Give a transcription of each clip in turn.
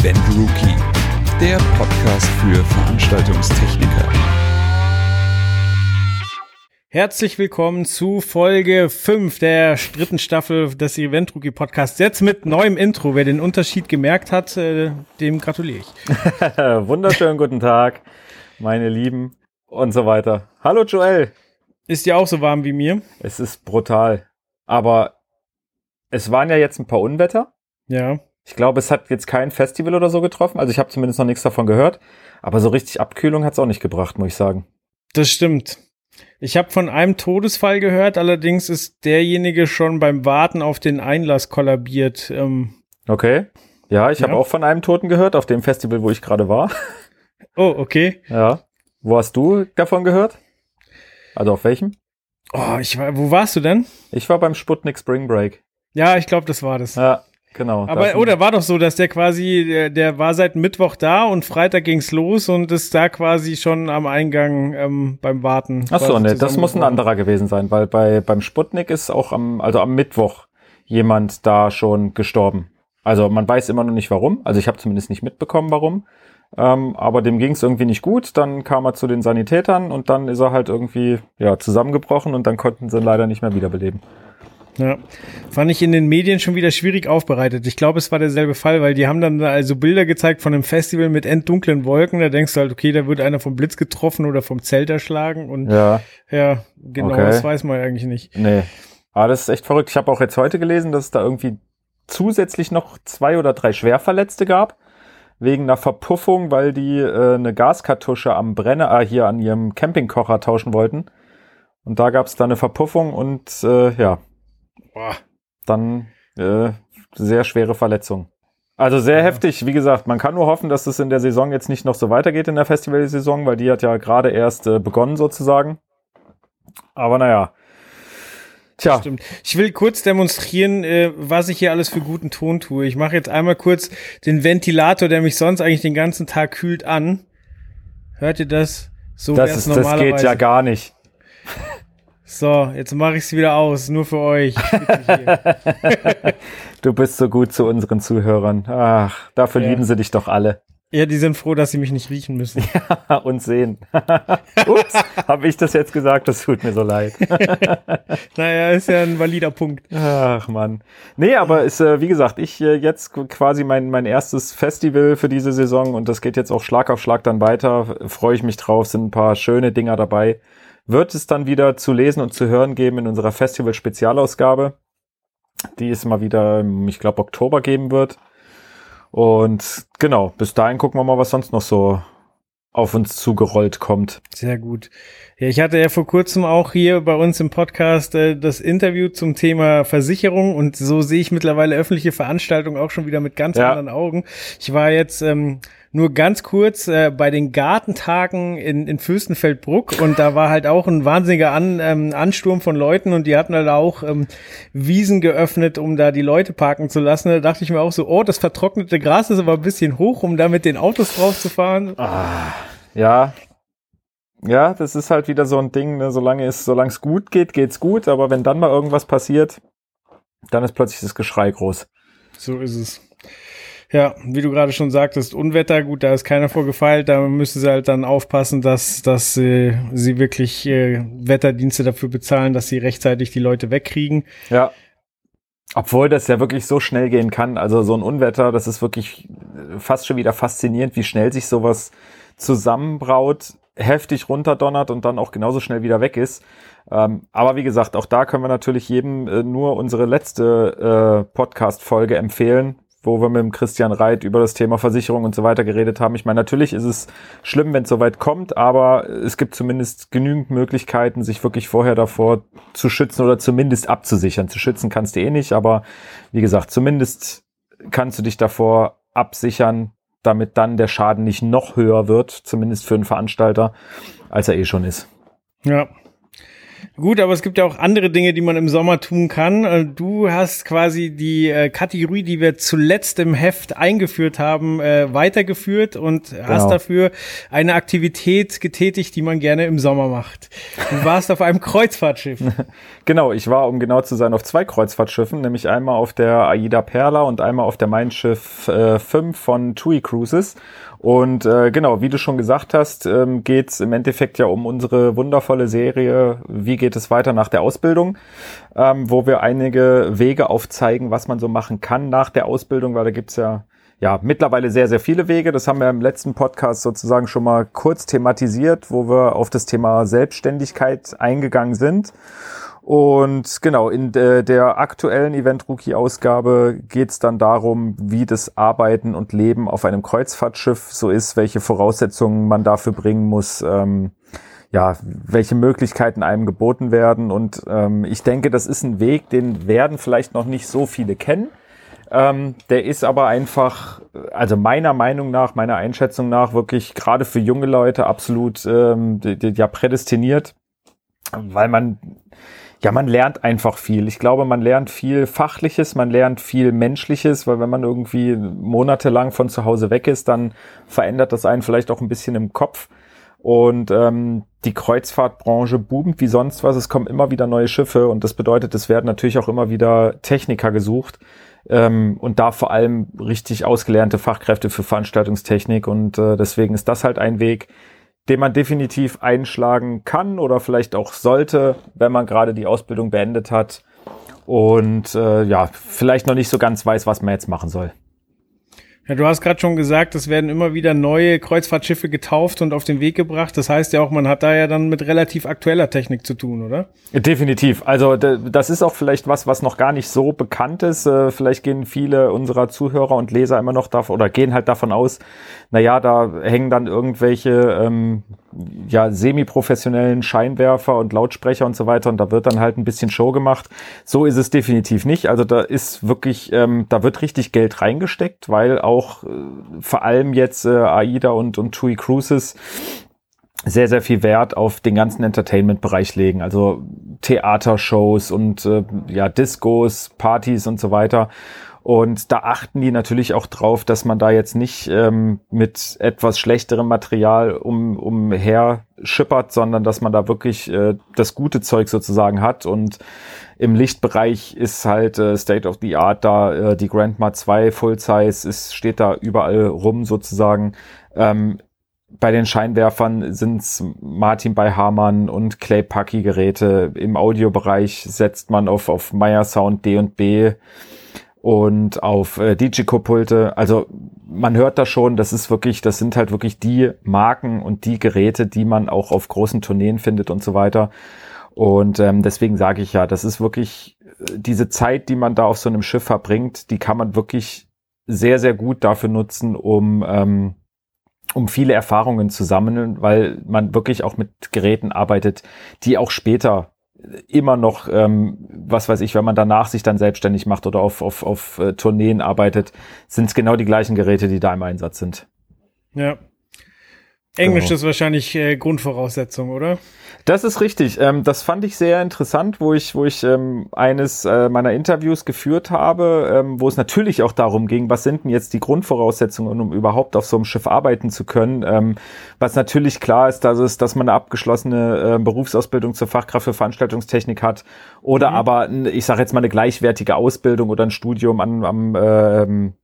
Event Rookie, der Podcast für Veranstaltungstechniker. Herzlich willkommen zu Folge 5 der dritten Staffel des Event Rookie Podcasts. Jetzt mit neuem Intro. Wer den Unterschied gemerkt hat, äh, dem gratuliere ich. Wunderschönen guten Tag, meine Lieben und so weiter. Hallo Joel. Ist dir auch so warm wie mir? Es ist brutal. Aber es waren ja jetzt ein paar Unwetter. Ja. Ich glaube, es hat jetzt kein Festival oder so getroffen. Also ich habe zumindest noch nichts davon gehört. Aber so richtig Abkühlung hat es auch nicht gebracht, muss ich sagen. Das stimmt. Ich habe von einem Todesfall gehört, allerdings ist derjenige schon beim Warten auf den Einlass kollabiert. Ähm, okay. Ja, ich Ja. habe auch von einem Toten gehört, auf dem Festival, wo ich gerade war. oh, okay. Ja. Wo hast du davon gehört? Also auf welchem? Oh, ich war, wo warst du denn? Ich war beim Sputnik Spring Break. Ja, ich glaube, das war das. Ja, genau. Da Aber oder war doch so, dass der quasi, der, der war seit Mittwoch da und Freitag ging's los und ist da quasi schon am Eingang ähm, beim Warten. Ach so, ne, das muss ein anderer gewesen sein, weil bei beim Sputnik ist auch am also am Mittwoch jemand da schon gestorben. Also man weiß immer noch nicht warum. Also ich habe zumindest nicht mitbekommen, warum. Ähm, aber dem ging es irgendwie nicht gut. Dann kam er zu den Sanitätern und dann ist er halt irgendwie ja zusammengebrochen und dann konnten sie ihn leider nicht mehr wiederbeleben. Ja, fand ich in den Medien schon wieder schwierig aufbereitet. Ich glaube, es war derselbe Fall, weil die haben dann also Bilder gezeigt von einem Festival mit enddunklen Wolken. Da denkst du halt, okay, da wird einer vom Blitz getroffen oder vom Zelt erschlagen. Und ja, Ja, genau, Okay. das weiß man eigentlich nicht. nee. Aber das ist echt verrückt. Ich habe auch jetzt heute gelesen, dass es da irgendwie zusätzlich noch zwei oder drei Schwerverletzte gab. Wegen einer Verpuffung, weil die äh, eine Gaskartusche am Brenner, ah, hier an ihrem Campingkocher tauschen wollten. Und da gab es da eine Verpuffung und äh, ja, Boah. dann äh, sehr schwere Verletzung. Also sehr heftig, wie gesagt, man kann nur hoffen, dass es in der Saison jetzt nicht noch so weitergeht in der Festivalsaison, weil die hat ja gerade erst äh, begonnen sozusagen. Aber naja. Tja, Stimmt. Ich will kurz demonstrieren, äh, was ich hier alles für guten Ton tue. Ich mache jetzt einmal kurz den Ventilator, der mich sonst eigentlich den ganzen Tag kühlt, an. Hört ihr das? So das, ist, das geht ja gar nicht. So, jetzt mache ich es wieder aus, nur für euch. Du bist so gut zu unseren Zuhörern. Ach, dafür Ja. lieben sie dich doch alle. ja, die sind froh, dass sie mich nicht riechen müssen. Und sehen. Ups, habe ich das jetzt gesagt? Das tut mir so leid. Naja, ist ja ein valider Punkt. Ach Mann. Nee, aber ist, äh, wie gesagt, ich äh, jetzt quasi mein, mein erstes Festival für diese Saison und das geht jetzt auch Schlag auf Schlag dann weiter. Freue ich mich drauf, sind ein paar schöne Dinger dabei. Wird es dann wieder zu lesen und zu hören geben in unserer Festival-Spezialausgabe, die es mal wieder, ich glaube, Oktober geben wird. Und genau, bis dahin gucken wir mal, was sonst noch so auf uns zugerollt kommt. Sehr gut. Ja, ich hatte ja vor kurzem auch hier bei uns im Podcast äh, das Interview zum Thema Versicherung und so sehe ich mittlerweile öffentliche Veranstaltungen auch schon wieder mit ganz Ja. anderen Augen. Ich war jetzt ähm, nur ganz kurz äh, bei den Gartentagen in, in Fürstenfeldbruck und da war halt auch ein wahnsinniger An, ähm, Ansturm von Leuten und die hatten halt auch ähm, Wiesen geöffnet, um da die Leute parken zu lassen. Da dachte ich mir auch so, oh, das vertrocknete Gras ist aber ein bisschen hoch, um da mit den Autos drauf zu fahren. Ja. Ja, das ist halt wieder so ein Ding, ne? solange es, solange es gut geht, geht's gut, aber wenn dann mal irgendwas passiert, dann ist plötzlich das Geschrei groß. So ist es. Ja, wie du gerade schon sagtest, Unwetter, gut, da ist keiner vorgefeilt, da müssen sie halt dann aufpassen, dass, dass äh, sie wirklich äh, Wetterdienste dafür bezahlen, dass sie rechtzeitig die Leute wegkriegen. Ja. Obwohl das ja wirklich so schnell gehen kann. Also so ein Unwetter, das ist wirklich äh, fast schon wieder faszinierend, wie schnell sich sowas zusammenbraut, heftig runterdonnert und dann auch genauso schnell wieder weg ist. Ähm, aber wie gesagt, auch da können wir natürlich jedem äh, nur unsere letzte äh, Podcast-Folge empfehlen, wo wir mit dem Christian Reit über das Thema Versicherung und so weiter geredet haben. Ich meine, natürlich ist es schlimm, wenn es soweit kommt, aber es gibt zumindest genügend Möglichkeiten, sich wirklich vorher davor zu schützen oder zumindest abzusichern. Zu schützen kannst du eh nicht, aber wie gesagt, zumindest kannst du dich davor absichern, damit dann der Schaden nicht noch höher wird, zumindest für einen Veranstalter, als er eh schon ist. Ja. Gut, aber es gibt ja auch andere Dinge, die man im Sommer tun kann. Äh, du hast quasi die äh, Kategorie, die wir zuletzt im Heft eingeführt haben, äh, weitergeführt und genau. hast dafür eine Aktivität getätigt, die man gerne im Sommer macht. Du warst auf einem Kreuzfahrtschiff. genau, ich war, um genau zu sein, auf zwei Kreuzfahrtschiffen, nämlich einmal auf der Aida Perla und einmal auf der Mein Schiff äh, 5 von TUI Cruises. Und äh, genau, wie du schon gesagt hast, ähm, geht es im Endeffekt ja um unsere wundervolle Serie Wie geht es weiter nach der Ausbildung, ähm, wo wir einige Wege aufzeigen, was man so machen kann nach der Ausbildung, weil da gibt's ja ja, mittlerweile sehr, sehr viele Wege. Das haben wir im letzten Podcast sozusagen schon mal kurz thematisiert, wo wir auf das Thema Selbstständigkeit eingegangen sind. Und genau, in de, der aktuellen Event-Rookie-Ausgabe geht es dann darum, wie das Arbeiten und Leben auf einem Kreuzfahrtschiff so ist, welche Voraussetzungen man dafür bringen muss, ähm, ja, welche Möglichkeiten einem geboten werden. Und ähm, ich denke, das ist ein Weg, den werden vielleicht noch nicht so viele kennen. Ähm, der ist aber einfach, also meiner Meinung nach, meiner Einschätzung nach, wirklich gerade für junge Leute absolut ähm, ja prädestiniert, weil man ja, man lernt einfach viel. Ich glaube, man lernt viel Fachliches, man lernt viel Menschliches, weil wenn man irgendwie monatelang von zu Hause weg ist, dann verändert das einen vielleicht auch ein bisschen im Kopf. Und ähm, die Kreuzfahrtbranche boomt wie sonst was. Es kommen immer wieder neue Schiffe und das bedeutet, es werden natürlich auch immer wieder Techniker gesucht ähm, und da vor allem richtig ausgelernte Fachkräfte für Veranstaltungstechnik. Und äh, deswegen ist das halt ein Weg, den man definitiv einschlagen kann oder vielleicht auch sollte, wenn man gerade die Ausbildung beendet hat und äh, ja, vielleicht noch nicht so ganz weiß, was man jetzt machen soll. Ja, du hast gerade schon gesagt, es werden immer wieder neue Kreuzfahrtschiffe getauft und auf den Weg gebracht. Das heißt ja auch, man hat da ja dann mit relativ aktueller Technik zu tun, oder? Definitiv. Also das ist auch vielleicht was, was noch gar nicht so bekannt ist. Äh, vielleicht gehen viele unserer Zuhörer und Leser immer noch davon oder gehen halt davon aus, na ja, da hängen dann irgendwelche ähm, ja, semi-professionellen Scheinwerfer und Lautsprecher und so weiter und da wird dann halt ein bisschen Show gemacht. So ist es definitiv nicht. Also da ist wirklich, ähm, da wird richtig Geld reingesteckt, weil auch äh, vor allem jetzt äh, AIDA und, und TUI Cruises sehr, sehr viel Wert auf den ganzen Entertainment-Bereich legen. Also Theatershows und äh, ja, Discos, Partys und so weiter. Und da achten die natürlich auch drauf, dass man da jetzt nicht ähm, mit etwas schlechterem Material um, umher schippert, sondern dass man da wirklich äh, das gute Zeug sozusagen hat. Und im Lichtbereich ist halt äh, State of the Art da, äh, die Grandma 2 Full Size ist, steht da überall rum sozusagen. Ähm, bei den Scheinwerfern sind's Martin bei Hamann und Clay Pucky Geräte. Im Audiobereich setzt man auf, auf Meyer Sound D&B und auf äh, DJ-Pulte. Also man hört da schon, das ist wirklich, das sind halt wirklich die Marken und die Geräte, die man auch auf großen Tourneen findet und so weiter. Und ähm, deswegen sage ich ja, das ist wirklich äh, diese Zeit, die man da auf so einem Schiff verbringt, die kann man wirklich sehr, sehr gut dafür nutzen, um ähm, um viele Erfahrungen zu sammeln, weil man wirklich auch mit Geräten arbeitet, die auch später immer noch, ähm, was weiß ich, wenn man danach sich dann selbstständig macht oder auf, auf, auf äh, Tourneen arbeitet, sind es genau die gleichen Geräte, die da im Einsatz sind. Ja. Englisch genau. ist wahrscheinlich äh, Grundvoraussetzung, oder? Das ist richtig. Ähm, das fand ich sehr interessant, wo ich, wo ich ähm, eines äh, meiner Interviews geführt habe, ähm, wo es natürlich auch darum ging, was sind denn jetzt die Grundvoraussetzungen, um überhaupt auf so einem Schiff arbeiten zu können. Ähm, was natürlich klar ist, dass es, dass man eine abgeschlossene äh, Berufsausbildung zur Fachkraft für Veranstaltungstechnik hat oder mhm. aber, ich sage jetzt mal eine gleichwertige Ausbildung oder ein Studium an, am ähm,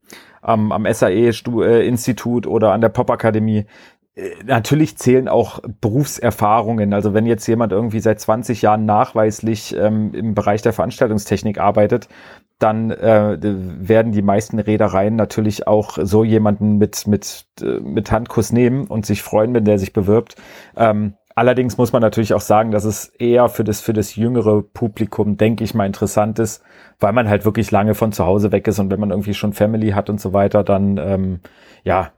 am, am SAE-Institut äh, oder an der Pop-Akademie. Äh, natürlich zählen auch Berufserfahrungen. Also wenn jetzt jemand irgendwie seit 20 Jahren nachweislich ähm, im Bereich der Veranstaltungstechnik arbeitet, dann äh, werden die meisten Reedereien natürlich auch so jemanden mit, mit, äh, mit Handkuss nehmen und sich freuen, wenn der sich bewirbt. Ähm, allerdings muss man natürlich auch sagen, dass es eher für das, für das jüngere Publikum, denke ich mal, interessant ist, weil man halt wirklich lange von zu Hause weg ist und wenn man irgendwie schon Family hat und so weiter, dann ähm, ja,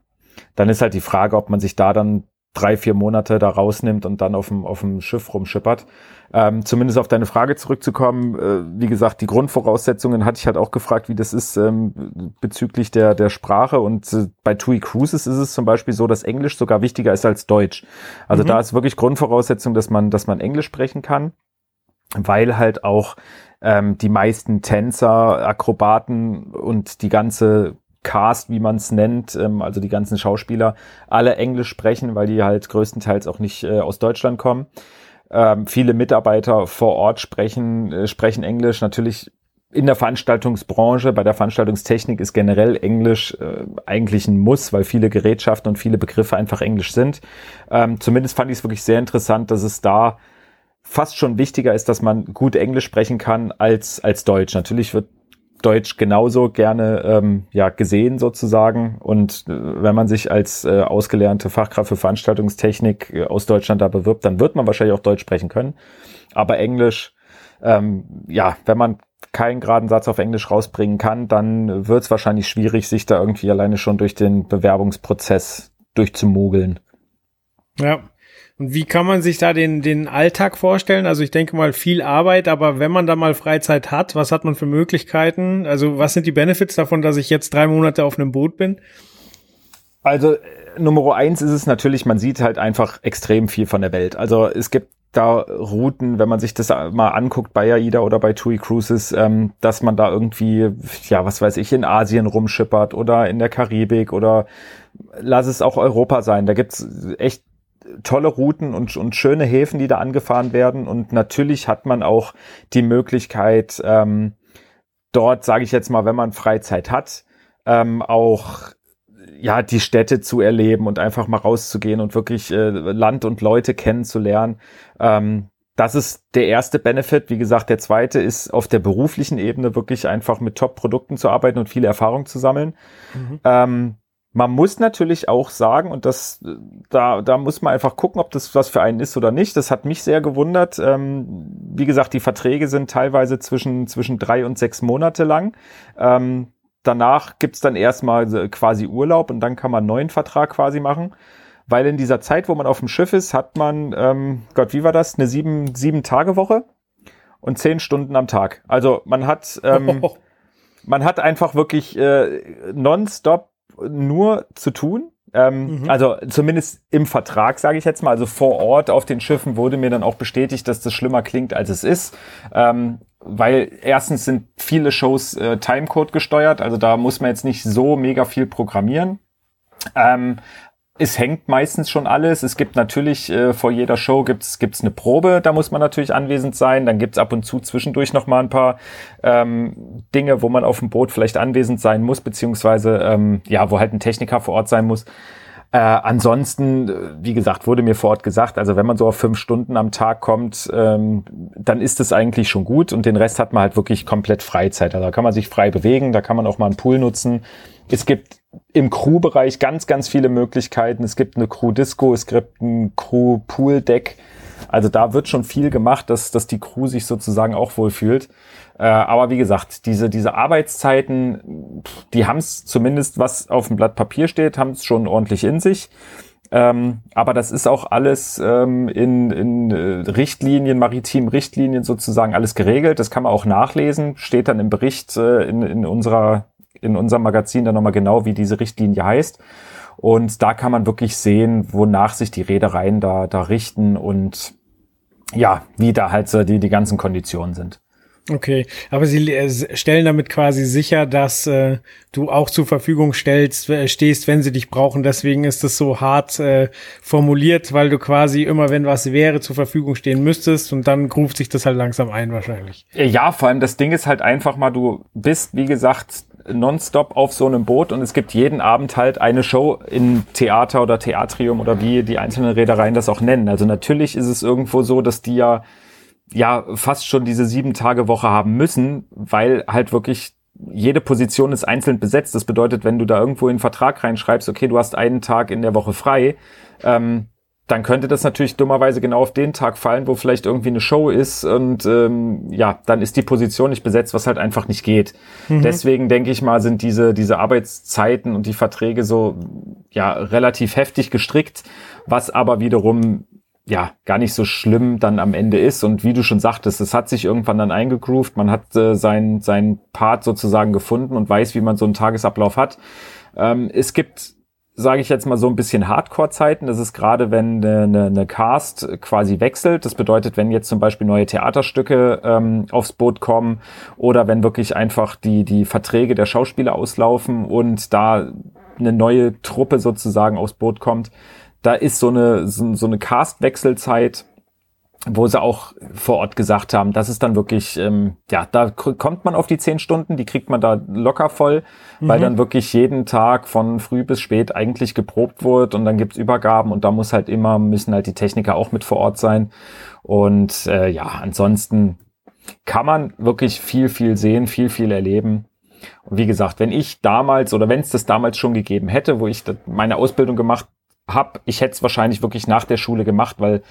dann ist halt die Frage, ob man sich da dann drei, vier Monate da rausnimmt und dann auf dem, auf dem Schiff rumschippert. Ähm, zumindest auf deine Frage zurückzukommen, äh, wie gesagt, die Grundvoraussetzungen hatte ich halt auch gefragt, wie das ist ähm, bezüglich der, der Sprache. Und äh, bei TUI Cruises ist es zum Beispiel so, dass Englisch sogar wichtiger ist als Deutsch. Also mhm. da ist wirklich Grundvoraussetzung, dass man, dass man Englisch sprechen kann. weil halt auch ähm, die meisten Tänzer, Akrobaten und die ganze Cast, wie man es nennt, ähm, also die ganzen Schauspieler, alle Englisch sprechen, weil die halt größtenteils auch nicht äh, aus Deutschland kommen. Ähm, viele Mitarbeiter vor Ort sprechen, äh, sprechen Englisch. Natürlich in der Veranstaltungsbranche, bei der Veranstaltungstechnik ist generell Englisch äh, eigentlich ein Muss, weil viele Gerätschaften und viele Begriffe einfach Englisch sind. Ähm, zumindest fand ich es wirklich sehr interessant, dass es da fast schon wichtiger ist, dass man gut Englisch sprechen kann als, als Deutsch. Natürlich wird Deutsch genauso gerne ähm, ja gesehen sozusagen. Und äh, wenn man sich als äh, ausgelernte Fachkraft für Veranstaltungstechnik äh, aus Deutschland da bewirbt, dann wird man wahrscheinlich auch Deutsch sprechen können, aber Englisch ähm, ja, wenn man keinen geraden Satz auf Englisch rausbringen kann, dann wird es wahrscheinlich schwierig, sich da irgendwie alleine schon durch den Bewerbungsprozess durchzumogeln. Ja, und wie kann man sich da den, den Alltag vorstellen? Also ich denke mal viel Arbeit, aber wenn man da mal Freizeit hat, was hat man für Möglichkeiten? Also was sind die Benefits davon, dass ich jetzt drei Monate auf einem Boot bin? Also äh, Nummer eins ist es natürlich, man sieht halt einfach extrem viel von der Welt. Also es gibt da Routen, wenn man sich das mal anguckt bei AIDA oder bei TUI Cruises, ähm, dass man da irgendwie, ja, was weiß ich, in Asien rumschippert oder in der Karibik oder lass es auch Europa sein. Da gibt's echt tolle Routen und, und schöne Häfen, die da angefahren werden. Und natürlich hat man auch die Möglichkeit, ähm, dort, sage ich jetzt mal, wenn man Freizeit hat, ähm, auch ja die Städte zu erleben und einfach mal rauszugehen und wirklich äh, Land und Leute kennenzulernen. Ähm, das ist der erste Benefit. Wie gesagt, der zweite ist auf der beruflichen Ebene wirklich einfach mit Top-Produkten zu arbeiten und viele Erfahrung zu sammeln. Mhm. Ähm, man muss natürlich auch sagen, und das, da, da muss man einfach gucken, ob das was für einen ist oder nicht. Das hat mich sehr gewundert. Ähm, wie gesagt, die Verträge sind teilweise zwischen, zwischen drei und sechs Monate lang. Ähm, danach gibt's dann erstmal quasi Urlaub und dann kann man einen neuen Vertrag quasi machen. Weil in dieser Zeit, wo man auf dem Schiff ist, hat man, ähm, Gott, wie war das? Eine sieben, sieben Tage Woche und zehn Stunden am Tag. Also man hat, ähm, man hat einfach wirklich äh, nonstop nur zu tun. Ähm, mhm. Also zumindest im Vertrag, sage ich jetzt mal. Also vor Ort auf den Schiffen wurde mir dann auch bestätigt, dass das schlimmer klingt, als es ist. Ähm, weil erstens sind viele Shows äh, Timecode gesteuert, also da muss man jetzt nicht so mega viel programmieren. Ähm, es hängt meistens schon alles. Es gibt natürlich äh, vor jeder Show gibt's gibt's eine Probe, da muss man natürlich anwesend sein. Dann gibt's ab und zu zwischendurch noch mal ein paar ähm, Dinge, wo man auf dem Boot vielleicht anwesend sein muss, beziehungsweise ähm, ja, wo halt ein Techniker vor Ort sein muss. Äh, ansonsten, wie gesagt, wurde mir vor Ort gesagt, also wenn man so auf fünf Stunden am Tag kommt, ähm, dann ist es eigentlich schon gut und den Rest hat man halt wirklich komplett Freizeit. Also da kann man sich frei bewegen, da kann man auch mal einen Pool nutzen. Es gibt im Crew-Bereich ganz, ganz viele Möglichkeiten. Es gibt eine Crew-Disco, es gibt ein Crew-Pool-Deck. Also da wird schon viel gemacht, dass, dass die Crew sich sozusagen auch wohlfühlt. Äh, aber wie gesagt, diese, diese Arbeitszeiten, die haben es zumindest, was auf dem Blatt Papier steht, haben es schon ordentlich in sich. Ähm, aber das ist auch alles ähm, in, in äh, Richtlinien, maritimen Richtlinien sozusagen alles geregelt. Das kann man auch nachlesen, steht dann im Bericht äh, in, in unserer in unserem Magazin dann nochmal genau, wie diese Richtlinie heißt. Und da kann man wirklich sehen, wonach sich die Reedereien da, da richten und ja, wie da halt so die, die ganzen Konditionen sind. Okay, aber sie äh, stellen damit quasi sicher, dass äh, du auch zur Verfügung stellst, äh, stehst, wenn sie dich brauchen. Deswegen ist es so hart äh, formuliert, weil du quasi immer, wenn was wäre, zur Verfügung stehen müsstest und dann ruft sich das halt langsam ein wahrscheinlich. Ja, vor allem das Ding ist halt einfach mal, du bist, wie gesagt, nonstop auf so einem Boot und es gibt jeden Abend halt eine Show in Theater oder Theatrium oder wie die einzelnen Reedereien das auch nennen. Also natürlich ist es irgendwo so, dass die ja ja fast schon diese sieben Tage Woche haben müssen, weil halt wirklich jede Position ist einzeln besetzt. Das bedeutet, wenn du da irgendwo in einen Vertrag reinschreibst, okay, du hast einen Tag in der Woche frei, ähm, dann könnte das natürlich dummerweise genau auf den Tag fallen, wo vielleicht irgendwie eine Show ist und ähm, ja, dann ist die Position nicht besetzt, was halt einfach nicht geht. Mhm. Deswegen denke ich mal, sind diese diese Arbeitszeiten und die Verträge so ja relativ heftig gestrickt, was aber wiederum ja gar nicht so schlimm dann am Ende ist und wie du schon sagtest, es hat sich irgendwann dann eingegroovt, man hat äh, sein sein Part sozusagen gefunden und weiß, wie man so einen Tagesablauf hat. Ähm, es gibt sage ich jetzt mal so ein bisschen Hardcore-Zeiten. Das ist gerade, wenn eine, eine Cast quasi wechselt. Das bedeutet, wenn jetzt zum Beispiel neue Theaterstücke ähm, aufs Boot kommen oder wenn wirklich einfach die, die Verträge der Schauspieler auslaufen und da eine neue Truppe sozusagen aufs Boot kommt. Da ist so eine, so, so eine Cast-Wechselzeit wo sie auch vor Ort gesagt haben, das ist dann wirklich, ähm, ja, da kommt man auf die zehn Stunden, die kriegt man da locker voll, mhm. weil dann wirklich jeden Tag von früh bis spät eigentlich geprobt wird und dann gibt's Übergaben und da muss halt immer, müssen halt die Techniker auch mit vor Ort sein. Und äh, ja, ansonsten kann man wirklich viel, viel sehen, viel, viel erleben. Und wie gesagt, wenn ich damals oder wenn es das damals schon gegeben hätte, wo ich meine Ausbildung gemacht habe, ich hätte es wahrscheinlich wirklich nach der Schule gemacht, weil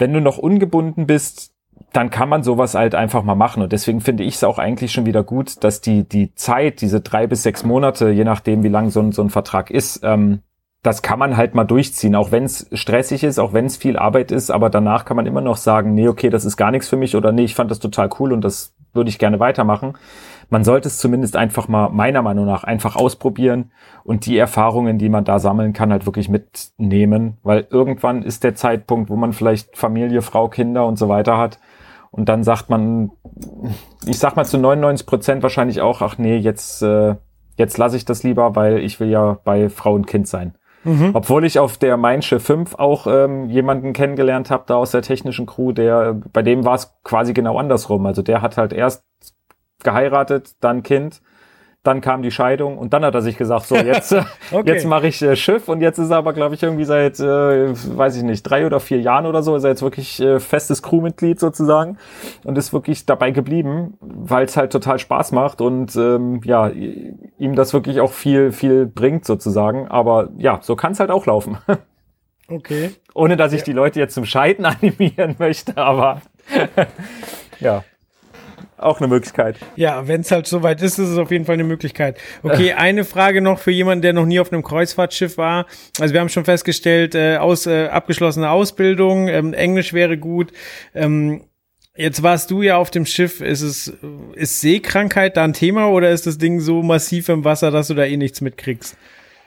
wenn du noch ungebunden bist, dann kann man sowas halt einfach mal machen. Und deswegen finde ich es auch eigentlich schon wieder gut, dass die, die Zeit, diese drei bis sechs Monate, je nachdem, wie lang so ein, so ein Vertrag ist, ähm, das kann man halt mal durchziehen, auch wenn es stressig ist, auch wenn es viel Arbeit ist, aber danach kann man immer noch sagen, nee, okay, das ist gar nichts für mich oder nee, ich fand das total cool und das würde ich gerne weitermachen man sollte es zumindest einfach mal, meiner Meinung nach, einfach ausprobieren und die Erfahrungen, die man da sammeln kann, halt wirklich mitnehmen, weil irgendwann ist der Zeitpunkt, wo man vielleicht Familie, Frau, Kinder und so weiter hat. Und dann sagt man, ich sag mal zu 99 Prozent wahrscheinlich auch, ach nee, jetzt, äh, jetzt lasse ich das lieber, weil ich will ja bei Frau und Kind sein. Mhm. Obwohl ich auf der Mein Schiff 5 auch ähm, jemanden kennengelernt habe, da aus der technischen Crew, der bei dem war es quasi genau andersrum. Also der hat halt erst geheiratet, dann Kind, dann kam die Scheidung und dann hat er sich gesagt, so jetzt, okay. jetzt mache ich äh, Schiff und jetzt ist er aber, glaube ich, irgendwie seit, äh, weiß ich nicht, drei oder vier Jahren oder so, ist er jetzt wirklich äh, festes Crewmitglied sozusagen und ist wirklich dabei geblieben, weil es halt total Spaß macht und ähm, ja, ihm das wirklich auch viel, viel bringt sozusagen. Aber ja, so kann es halt auch laufen. Okay. Ohne dass ich ja. die Leute jetzt zum Scheiden animieren möchte, aber ja auch eine Möglichkeit. Ja, wenn es halt soweit ist, ist es auf jeden Fall eine Möglichkeit. Okay, eine Frage noch für jemanden, der noch nie auf einem Kreuzfahrtschiff war. Also wir haben schon festgestellt, äh, aus äh, abgeschlossene Ausbildung, ähm, Englisch wäre gut. Ähm, Jetzt warst du ja auf dem Schiff. Ist es ist Seekrankheit da ein Thema oder ist das Ding so massiv im Wasser, dass du da eh nichts mitkriegst?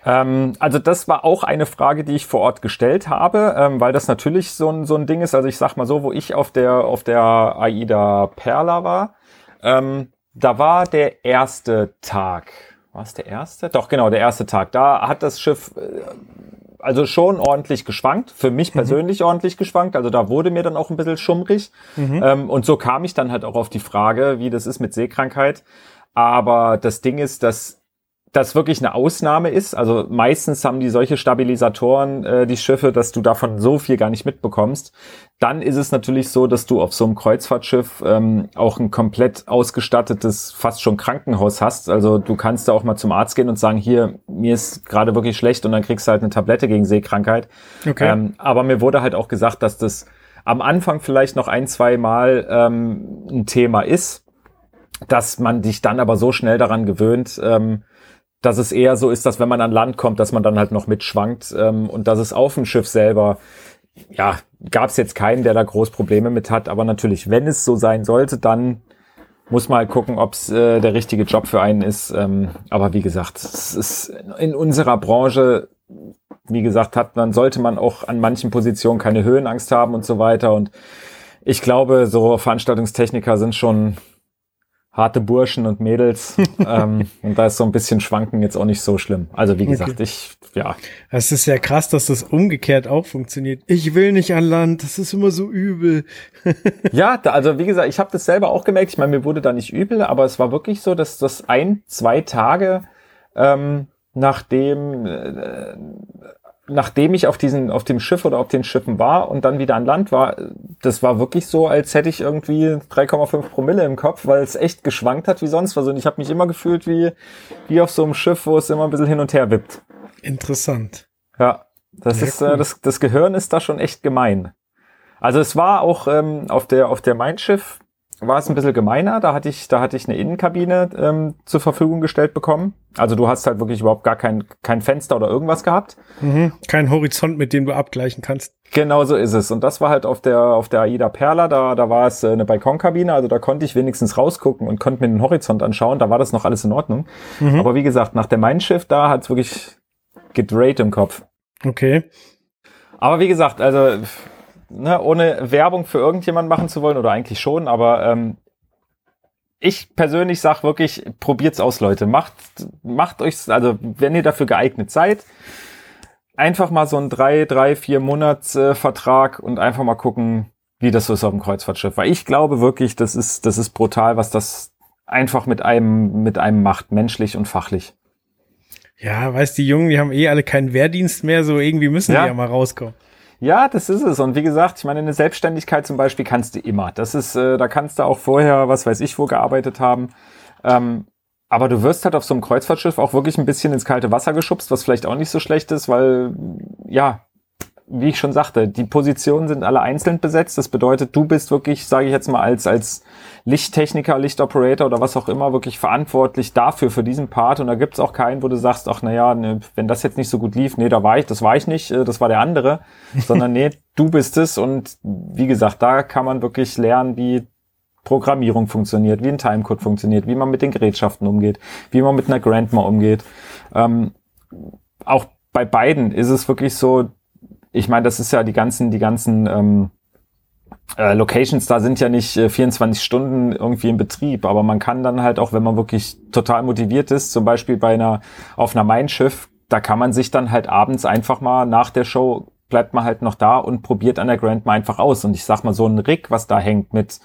Ähm, also das war auch eine Frage, die ich vor Ort gestellt habe, ähm, weil das natürlich so ein, so ein Ding ist. Also ich sag mal so, wo ich auf der auf der Aida Perla war, ähm, da war der erste Tag. War es der erste? Doch, genau, der erste Tag. Da hat das Schiff äh, also schon ordentlich geschwankt, für mich mhm. persönlich mhm. ordentlich geschwankt. Also da wurde mir dann auch ein bisschen schummrig. Mhm. Ähm, und so kam ich dann halt auch auf die Frage, wie das ist mit Seekrankheit. Aber das Ding ist, dass das wirklich eine Ausnahme ist. Also meistens haben die solche Stabilisatoren, äh, die Schiffe, dass du davon so viel gar nicht mitbekommst. Dann ist es natürlich so, dass du auf so einem Kreuzfahrtschiff ähm, auch ein komplett ausgestattetes, fast schon Krankenhaus hast. Also du kannst da auch mal zum Arzt gehen und sagen, hier, mir ist gerade wirklich schlecht und dann kriegst du halt eine Tablette gegen Seekrankheit. Okay. Ähm, aber mir wurde halt auch gesagt, dass das am Anfang vielleicht noch ein, zwei Mal ähm, ein Thema ist, dass man dich dann aber so schnell daran gewöhnt, ähm, dass es eher so ist, dass wenn man an Land kommt, dass man dann halt noch mitschwankt ähm, und dass es auf dem Schiff selber, ja, gab es jetzt keinen, der da groß Probleme mit hat. Aber natürlich, wenn es so sein sollte, dann muss man halt gucken, ob es äh, der richtige Job für einen ist. Ähm, aber wie gesagt, es ist in unserer Branche, wie gesagt, hat man sollte man auch an manchen Positionen keine Höhenangst haben und so weiter. Und ich glaube, so Veranstaltungstechniker sind schon harte Burschen und Mädels. ähm, und da ist so ein bisschen Schwanken jetzt auch nicht so schlimm. Also wie gesagt, okay. ich, ja. Es ist ja krass, dass das umgekehrt auch funktioniert. Ich will nicht an Land, das ist immer so übel. ja, da, also wie gesagt, ich habe das selber auch gemerkt. Ich meine, mir wurde da nicht übel, aber es war wirklich so, dass das ein, zwei Tage ähm, nachdem äh, nachdem ich auf diesen, auf dem Schiff oder auf den Schiffen war und dann wieder an Land war, das war wirklich so, als hätte ich irgendwie 3,5 Promille im Kopf, weil es echt geschwankt hat wie sonst was. Und ich habe mich immer gefühlt wie, wie auf so einem Schiff, wo es immer ein bisschen hin und her wippt. Interessant. Ja, das Sehr ist, äh, cool. äh, das, das Gehirn ist da schon echt gemein. Also es war auch ähm, auf der, auf der Mein Schiff, war es ein bisschen gemeiner. Da hatte ich, da hatte ich eine Innenkabine ähm, zur Verfügung gestellt bekommen. Also du hast halt wirklich überhaupt gar kein, kein Fenster oder irgendwas gehabt. Mhm. Kein Horizont, mit dem du abgleichen kannst. Genau so ist es. Und das war halt auf der, auf der AIDA Perla, da, da war es äh, eine Balkonkabine, also da konnte ich wenigstens rausgucken und konnte mir den Horizont anschauen. Da war das noch alles in Ordnung. Mhm. Aber wie gesagt, nach der Mein Schiff, da hat es wirklich gedreht im Kopf. Okay. Aber wie gesagt, also ne, ohne Werbung für irgendjemand machen zu wollen, oder eigentlich schon, aber ähm, ich persönlich sag wirklich, probiert's aus, Leute. Macht, macht euch, also wenn ihr dafür geeignet seid, einfach mal so ein drei, drei, vier Monats äh, Vertrag und einfach mal gucken, wie das so ist auf dem Kreuzfahrtschiff. Weil ich glaube wirklich, das ist, das ist brutal, was das einfach mit einem, mit einem macht, menschlich und fachlich. Ja, weißt die Jungen, die haben eh alle keinen Wehrdienst mehr, so irgendwie müssen Ja. die ja mal rauskommen. Ja, das ist es. Und wie gesagt, ich meine, eine Selbstständigkeit zum Beispiel kannst du immer. Das ist, äh, da kannst du auch vorher, was weiß ich, wo gearbeitet haben. Ähm, aber du wirst halt auf so einem Kreuzfahrtschiff auch wirklich ein bisschen ins kalte Wasser geschubst, was vielleicht auch nicht so schlecht ist, weil, ja, wie ich schon sagte, die Positionen sind alle einzeln besetzt. Das bedeutet, du bist wirklich, sage ich jetzt mal, als, als Lichttechniker, Lichtoperator oder was auch immer, wirklich verantwortlich dafür, für diesen Part. Und da gibt's auch keinen, wo du sagst, ach naja, ne, wenn das jetzt nicht so gut lief, nee, da war ich, das war ich nicht, äh, das war der andere. Sondern nee, du bist es. Und wie gesagt, da kann man wirklich lernen, wie Programmierung funktioniert, wie ein Timecode funktioniert, wie man mit den Gerätschaften umgeht, wie man mit einer Grandma umgeht. Ähm, auch bei beiden ist es wirklich so, ich meine, das ist ja die ganzen, die ganzen ähm, äh, Locations da sind ja nicht äh, 24 Stunden irgendwie in Betrieb, aber man kann dann halt auch, wenn man wirklich total motiviert ist, zum Beispiel bei einer auf einer Mein Schiff, da kann man sich dann halt abends einfach mal nach der Show bleibt man halt noch da und probiert an der Grandma einfach aus. Und ich sag mal, so ein Rig, was da hängt mit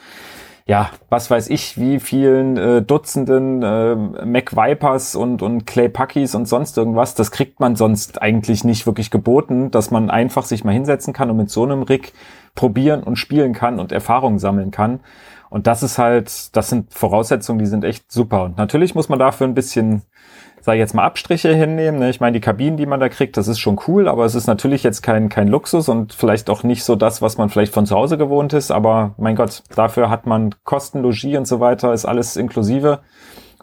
ja, was weiß ich, wie vielen äh, Dutzenden äh, Mac Vipers und, und Clay Puckies und sonst irgendwas, das kriegt man sonst eigentlich nicht wirklich geboten, dass man einfach sich mal hinsetzen kann und mit so einem Rig probieren und spielen kann und Erfahrungen sammeln kann. Und das ist halt, das sind Voraussetzungen, die sind echt super. Und natürlich muss man dafür ein bisschen, sag ich jetzt mal, Abstriche hinnehmen. Ne? Ich meine, die Kabinen, die man da kriegt, das ist schon cool, aber es ist natürlich jetzt kein, kein Luxus und vielleicht auch nicht so das, was man vielleicht von zu Hause gewohnt ist. Aber mein Gott, dafür hat man Kosten, Logis und so weiter, ist alles inklusive.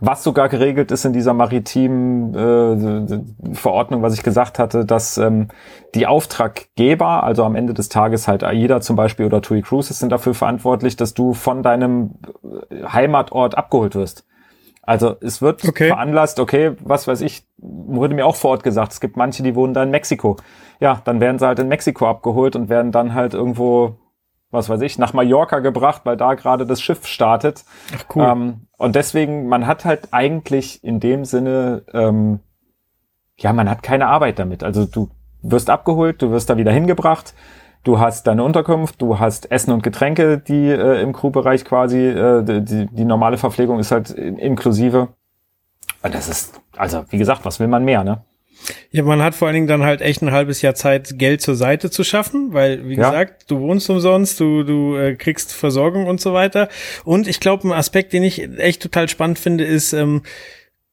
Was sogar geregelt ist in dieser maritimen äh, Verordnung, was ich gesagt hatte, dass ähm, die Auftraggeber, also am Ende des Tages halt AIDA zum Beispiel oder TUI Cruises sind dafür verantwortlich, dass du von deinem äh, Heimatort abgeholt wirst. Also es wird Okay. veranlasst, okay, was weiß ich, wurde mir auch vor Ort gesagt, es gibt manche, die wohnen da in Mexiko. Ja, dann werden sie halt in Mexiko abgeholt und werden dann halt irgendwo, was weiß ich, nach Mallorca gebracht, weil da gerade das Schiff startet. Ach cool. Ähm, und deswegen, man hat halt eigentlich in dem Sinne, ähm, ja, man hat keine Arbeit damit. Also du wirst abgeholt, du wirst da wieder hingebracht, du hast deine Unterkunft, du hast Essen und Getränke, die äh, im Crewbereich quasi, äh, die, die normale Verpflegung ist halt in- inklusive. Und das ist, also wie gesagt, was will man mehr, ne? Ja, man hat vor allen Dingen dann halt echt ein halbes Jahr Zeit, Geld zur Seite zu schaffen, weil, wie Ja. gesagt, du wohnst umsonst, du, du äh, kriegst Versorgung und so weiter. Und ich glaube, ein Aspekt, den ich echt total spannend finde, ist, ähm,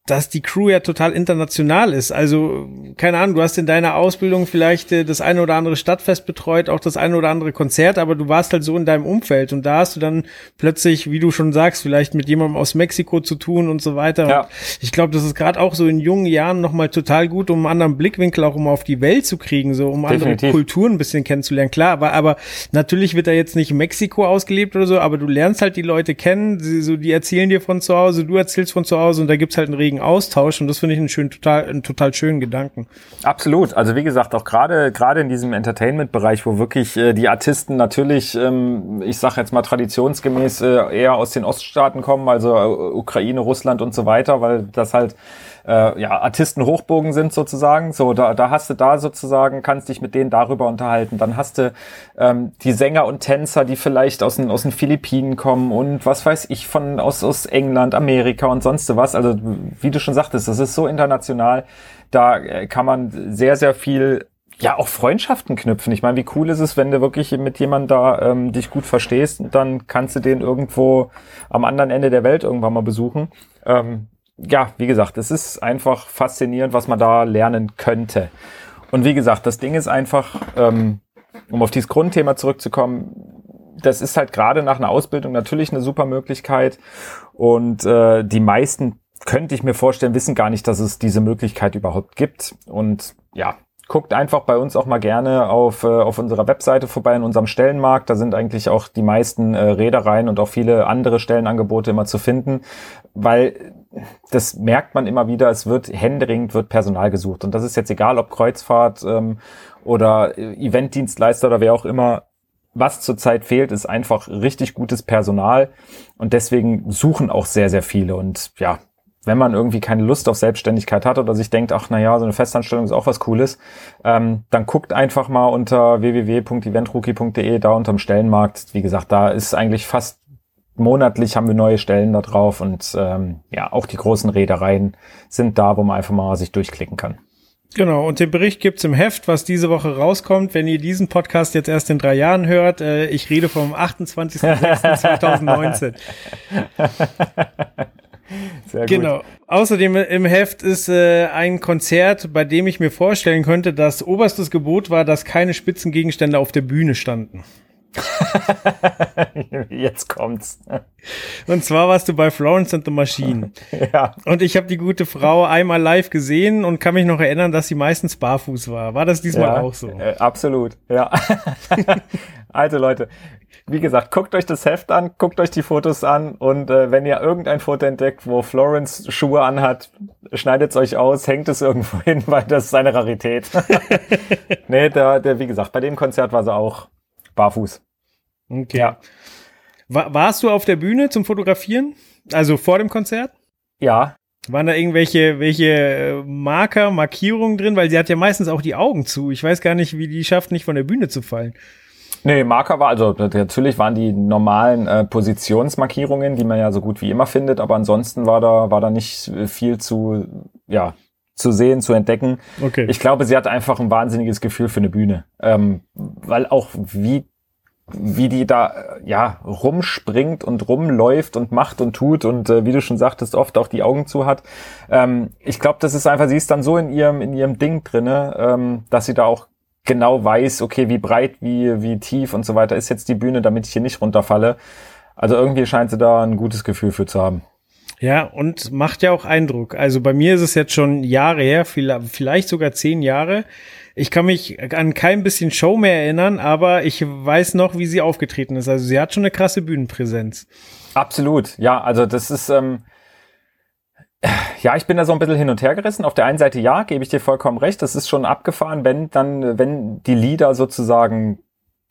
dass die Crew ja total international ist. Also, keine Ahnung, du hast in deiner Ausbildung vielleicht äh, das eine oder andere Stadtfest betreut, auch das eine oder andere Konzert, aber du warst halt so in deinem Umfeld und da hast du dann plötzlich, wie du schon sagst, vielleicht mit jemandem aus Mexiko zu tun und so weiter. Ja. Und ich glaube, das ist gerade auch so in jungen Jahren nochmal total gut, um einen anderen Blickwinkel auch um auf die Welt zu kriegen, so um andere Definitiv. Kulturen ein bisschen kennenzulernen. Klar, aber, aber natürlich wird da jetzt nicht Mexiko ausgelebt oder so, aber du lernst halt die Leute kennen, sie, so, die erzählen dir von zu Hause, du erzählst von zu Hause und da gibt's halt einen regen Austausch und das finde ich einen schönen, total, einen total schönen Gedanken. Absolut. Also wie gesagt, auch gerade gerade in diesem Entertainment-Bereich, wo wirklich äh, die Artisten natürlich, ähm, ich sage jetzt mal traditionsgemäß äh, eher aus den Oststaaten kommen, also äh, Ukraine, Russland und so weiter, weil das halt äh, ja Artisten-Hochbogen sind sozusagen. So, da, da hast du da sozusagen, kannst dich mit denen darüber unterhalten. Dann hast du ähm, die Sänger und Tänzer, die vielleicht aus den aus den Philippinen kommen und was weiß ich von aus aus England, Amerika und sonst was. Also wie du schon sagtest, das ist so international. Da äh, kann man sehr sehr viel ja auch Freundschaften knüpfen. Ich meine, wie cool ist es, wenn du wirklich mit jemandem da ähm, dich gut verstehst dann kannst du den irgendwo am anderen Ende der Welt irgendwann mal besuchen. Ähm, ja, wie gesagt, es ist einfach faszinierend, was man da lernen könnte. Und wie gesagt, das Ding ist einfach, ähm, um auf dieses Grundthema zurückzukommen, das ist halt gerade nach einer Ausbildung natürlich eine super Möglichkeit. Und äh, die meisten, könnte ich mir vorstellen, wissen gar nicht, dass es diese Möglichkeit überhaupt gibt. Und ja, guckt einfach bei uns auch mal gerne auf, äh, auf unserer Webseite vorbei in unserem Stellenmarkt. Da sind eigentlich auch die meisten äh, Reedereien und auch viele andere Stellenangebote immer zu finden, weil das merkt man immer wieder, es wird händeringend wird Personal gesucht. Und das ist jetzt egal, ob Kreuzfahrt ähm, oder Eventdienstleister oder wer auch immer. Was zurzeit fehlt, ist einfach richtig gutes Personal. Und deswegen suchen auch sehr, sehr viele. Und ja, wenn man irgendwie keine Lust auf Selbstständigkeit hat oder sich denkt, ach na ja, so eine Festanstellung ist auch was Cooles, ähm, dann guckt einfach mal unter www.eventrookie.de da unterm Stellenmarkt. Wie gesagt, da ist eigentlich fast monatlich haben wir neue Stellen da drauf und ähm, ja, auch die großen Reedereien sind da, wo man einfach mal sich durchklicken kann. Genau, und den Bericht gibt's im Heft, was diese Woche rauskommt. Wenn ihr diesen Podcast jetzt erst in drei Jahren hört, äh, ich rede vom 28.06.2019. Sehr genau. Außerdem im Heft ist äh, ein Konzert, bei dem ich mir vorstellen könnte, dass oberstes Gebot war, dass keine Spitzengegenstände auf der Bühne standen. Jetzt kommt's. Und zwar warst du bei Florence and the Machine. Ja. Und ich habe die gute Frau einmal live gesehen und kann mich noch erinnern, dass sie meistens barfuß war. War das diesmal ja, auch so? Äh, absolut, ja. also Leute, wie gesagt, guckt euch das Heft an, guckt euch die Fotos an und äh, wenn ihr irgendein Foto entdeckt, wo Florence Schuhe anhat, schneidet es euch aus, hängt es irgendwo hin, weil das ist eine Rarität. nee, der, der, wie gesagt, bei dem Konzert war sie auch barfuß. Okay. Ja. War, warst du auf der Bühne zum Fotografieren? Also vor dem Konzert? Ja. Waren da irgendwelche welche äh, Marker, Markierungen drin? Weil sie hat ja meistens auch die Augen zu. Ich weiß gar nicht, wie die schafft, nicht von der Bühne zu fallen. Nee, Marker war, also natürlich waren die normalen äh, Positionsmarkierungen, die man ja so gut wie immer findet, aber ansonsten war da, war da nicht viel zu, ja, zu sehen, zu entdecken. Okay. Ich glaube, sie hat einfach ein wahnsinniges Gefühl für eine Bühne. Ähm, weil auch wie wie die da ja rumspringt und rumläuft und macht und tut und äh, wie du schon sagtest oft auch die Augen zu hat ähm, ich glaube das ist einfach sie ist dann so in ihrem in ihrem Ding drinne ähm, dass sie da auch genau weiß okay wie breit wie wie tief und so weiter ist jetzt die Bühne damit ich hier nicht runterfalle also irgendwie scheint sie da ein gutes Gefühl für zu haben ja, und macht ja auch Eindruck. Also bei mir ist es jetzt schon Jahre her, vielleicht sogar zehn Jahre. Ich kann mich an kein bisschen Show mehr erinnern, aber ich weiß noch, wie sie aufgetreten ist. Also sie hat schon eine krasse Bühnenpräsenz. Absolut, ja. Also das ist, ähm, ja, ich bin da so ein bisschen hin und her gerissen. Auf der einen Seite ja, gebe ich dir vollkommen recht. Das ist schon abgefahren, wenn dann, wenn die Lieder sozusagen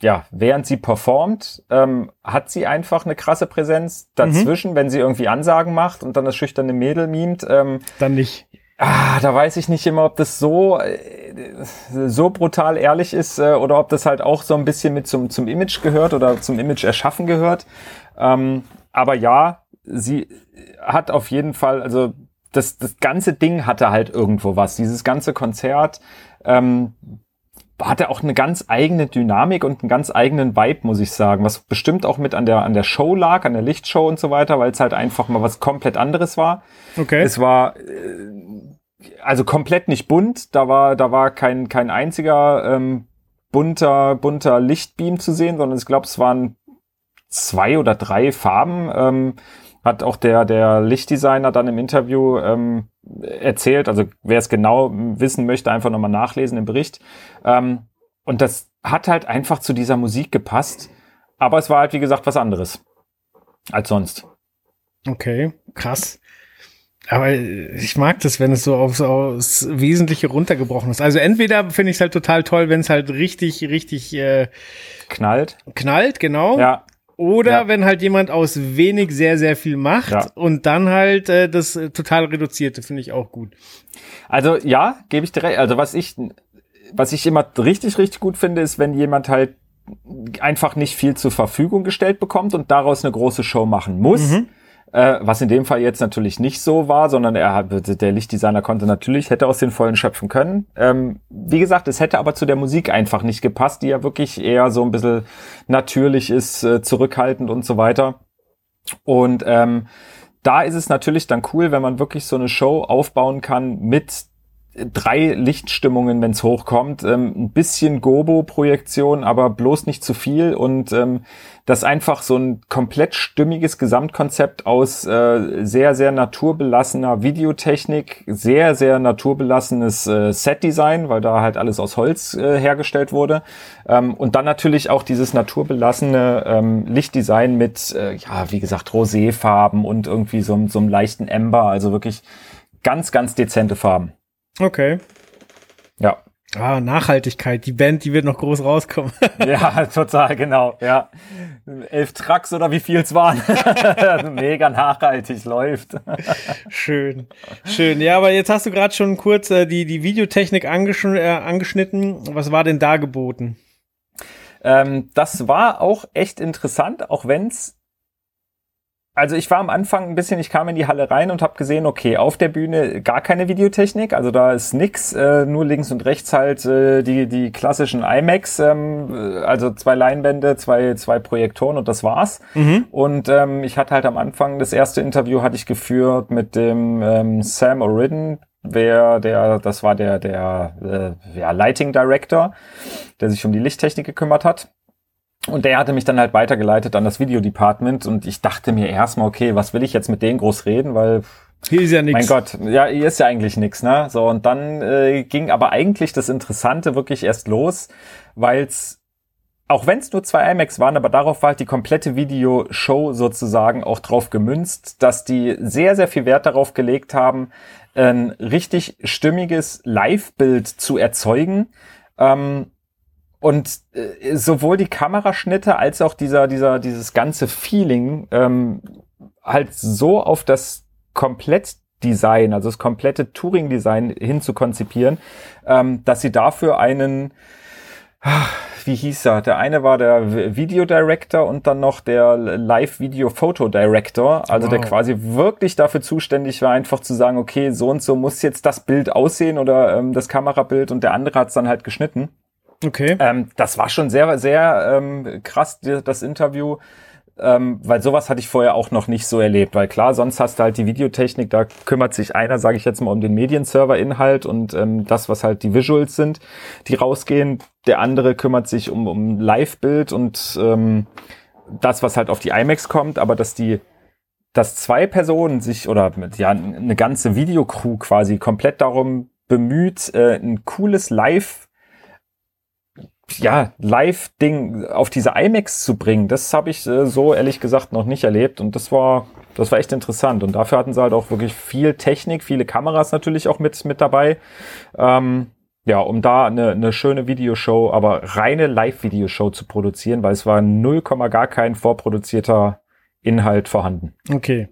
ja, während sie performt, ähm, hat sie einfach eine krasse Präsenz. Dazwischen, mhm. wenn sie irgendwie Ansagen macht und dann das schüchterne Mädel mimt. Ähm, dann nicht. Ah, da weiß ich nicht immer, ob das so äh, so brutal ehrlich ist äh, oder ob das halt auch so ein bisschen mit zum zum Image gehört oder zum Image erschaffen gehört. Ähm, aber ja, sie hat auf jeden Fall, also das das ganze Ding hatte halt irgendwo was. Dieses ganze Konzert. Ähm, hatte auch eine ganz eigene Dynamik und einen ganz eigenen Vibe, muss ich sagen, was bestimmt auch mit an der an der Show lag, an der Lichtshow und so weiter, weil es halt einfach mal was komplett anderes war. Okay. Es war äh, also komplett nicht bunt, da war da war kein kein einziger ähm, bunter bunter Lichtbeam zu sehen, sondern ich glaube, es waren zwei oder drei Farben. Ähm, hat auch der der Lichtdesigner dann im Interview ähm, erzählt. Also wer es genau wissen möchte, einfach nochmal nachlesen im Bericht. Ähm, und das hat halt einfach zu dieser Musik gepasst. Aber es war halt, wie gesagt, was anderes als sonst. Okay, krass. Aber ich mag das, wenn es so aufs, aufs Wesentliche runtergebrochen ist. Also entweder finde ich es halt total toll, wenn es halt richtig, richtig äh, knallt. Knallt, genau. Ja. Oder ja. wenn halt jemand aus wenig sehr, sehr viel macht ja. und dann halt äh, das äh, total reduzierte, finde ich auch gut. Also ja, gebe ich dir recht. Also was ich, was ich immer richtig, richtig gut finde, ist, wenn jemand halt einfach nicht viel zur Verfügung gestellt bekommt und daraus eine große Show machen muss. Mhm äh, was in dem Fall jetzt natürlich nicht so war, sondern er hat, der Lichtdesigner konnte natürlich, hätte aus den Vollen schöpfen können. Ähm, wie gesagt, es hätte aber zu der Musik einfach nicht gepasst, die ja wirklich eher so ein bisschen natürlich ist, äh, zurückhaltend und so weiter. Und ähm, da ist es natürlich dann cool, wenn man wirklich so eine Show aufbauen kann mit drei Lichtstimmungen, wenn es hochkommt, ähm, ein bisschen Gobo-Projektion, aber bloß nicht zu viel. Und ähm, das einfach so ein komplett stimmiges Gesamtkonzept aus äh, sehr, sehr naturbelassener Videotechnik, sehr, sehr naturbelassenes äh, Setdesign, weil da halt alles aus Holz äh, hergestellt wurde. Ähm, und dann natürlich auch dieses naturbelassene ähm, Lichtdesign mit, äh, ja, wie gesagt, Roséfarben und irgendwie so, so einem leichten Ember, also wirklich ganz, ganz dezente Farben. Okay. Ja. Ah, Nachhaltigkeit. Die Band, die wird noch groß rauskommen. ja, total, genau. Ja. Elf Trucks oder wie viel es waren. Mega nachhaltig läuft. Schön. Schön. Ja, aber jetzt hast du gerade schon kurz äh, die, die Videotechnik angesch äh, angeschnitten. Was war denn da geboten? Ähm, das war auch echt interessant, auch wenn's also ich war am Anfang ein bisschen, ich kam in die Halle rein und habe gesehen, okay, auf der Bühne gar keine Videotechnik, also da ist nix, äh, nur links und rechts halt äh, die die klassischen IMAX, ähm, also zwei Leinwände, zwei zwei Projektoren und das war's. Mhm. Und ähm, ich hatte halt am Anfang das erste Interview hatte ich geführt mit dem ähm, Sam O'Ridden, wer der, das war der der äh, ja, Lighting Director, der sich um die Lichttechnik gekümmert hat. Und der hatte mich dann halt weitergeleitet an das Videodepartment und ich dachte mir erstmal, okay, was will ich jetzt mit denen groß reden, weil hier ist ja nichts. Mein Gott, ja, hier ist ja eigentlich nichts, ne? So, und dann äh, ging aber eigentlich das Interessante wirklich erst los, weil's auch wenn es nur zwei IMAX waren, aber darauf war halt die komplette Videoshow sozusagen auch drauf gemünzt, dass die sehr, sehr viel Wert darauf gelegt haben, ein richtig stimmiges Live-Bild zu erzeugen. Ähm, und äh, sowohl die Kameraschnitte als auch dieser, dieser, dieses ganze Feeling ähm, halt so auf das Komplettdesign, also das komplette Touring-Design hin zu konzipieren, ähm, dass sie dafür einen, wie hieß er? Der eine war der Video Director und dann noch der Live Video Photo Director, also wow. der quasi wirklich dafür zuständig war, einfach zu sagen, okay, so und so muss jetzt das Bild aussehen oder ähm, das Kamerabild und der andere hat es dann halt geschnitten. Okay. Ähm, das war schon sehr, sehr ähm, krass, das Interview. Ähm, weil sowas hatte ich vorher auch noch nicht so erlebt, weil klar, sonst hast du halt die Videotechnik, da kümmert sich einer, sage ich jetzt mal, um den Medienserver-Inhalt und ähm, das, was halt die Visuals sind, die rausgehen. Der andere kümmert sich um, um Live-Bild und ähm, das, was halt auf die IMAX kommt, aber dass die dass zwei Personen sich oder ja eine ganze Videocrew quasi komplett darum bemüht, äh, ein cooles Live ja, Live-Ding auf diese IMAX zu bringen, das habe ich äh, so ehrlich gesagt noch nicht erlebt und das war, das war echt interessant und dafür hatten sie halt auch wirklich viel Technik, viele Kameras natürlich auch mit, mit dabei. Ähm, ja, um da eine, eine schöne Videoshow, aber reine Live-Videoshow zu produzieren, weil es war null Komma gar kein vorproduzierter Inhalt vorhanden. Okay.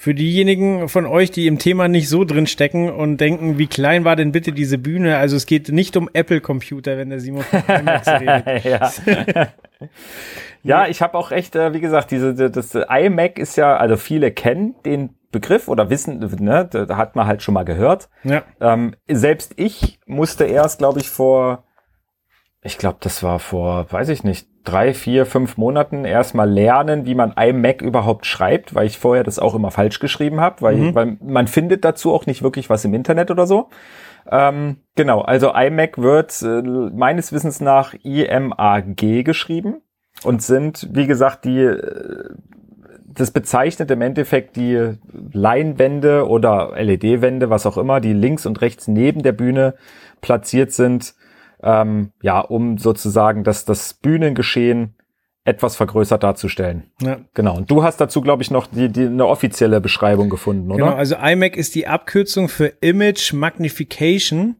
Für diejenigen von euch, die im Thema nicht so drin stecken und denken, wie klein war denn bitte diese Bühne? Also es geht nicht um Apple-Computer, wenn der Simon von IMAX redet. ja. ja, ich habe auch echt, äh, wie gesagt, diese das iMac ist ja, also viele kennen den Begriff oder wissen, ne, da hat man halt schon mal gehört. Ja. Ähm, selbst ich musste erst, glaube ich, vor ich glaube, das war vor, weiß ich nicht, drei, vier, fünf Monaten erstmal lernen, wie man iMac überhaupt schreibt, weil ich vorher das auch immer falsch geschrieben habe, weil, mhm. weil man findet dazu auch nicht wirklich was im Internet oder so. Ähm, genau, also iMac wird äh, meines Wissens nach IMAG geschrieben und sind, wie gesagt, die äh, das bezeichnet im Endeffekt die Leinwände oder LED-Wände, was auch immer, die links und rechts neben der Bühne platziert sind, ähm, ja, um sozusagen das, das Bühnengeschehen etwas vergrößert darzustellen. Ja. Genau. Und du hast dazu, glaube ich, noch die, die, eine offizielle Beschreibung gefunden, oder? Genau, also iMac ist die Abkürzung für Image Magnification.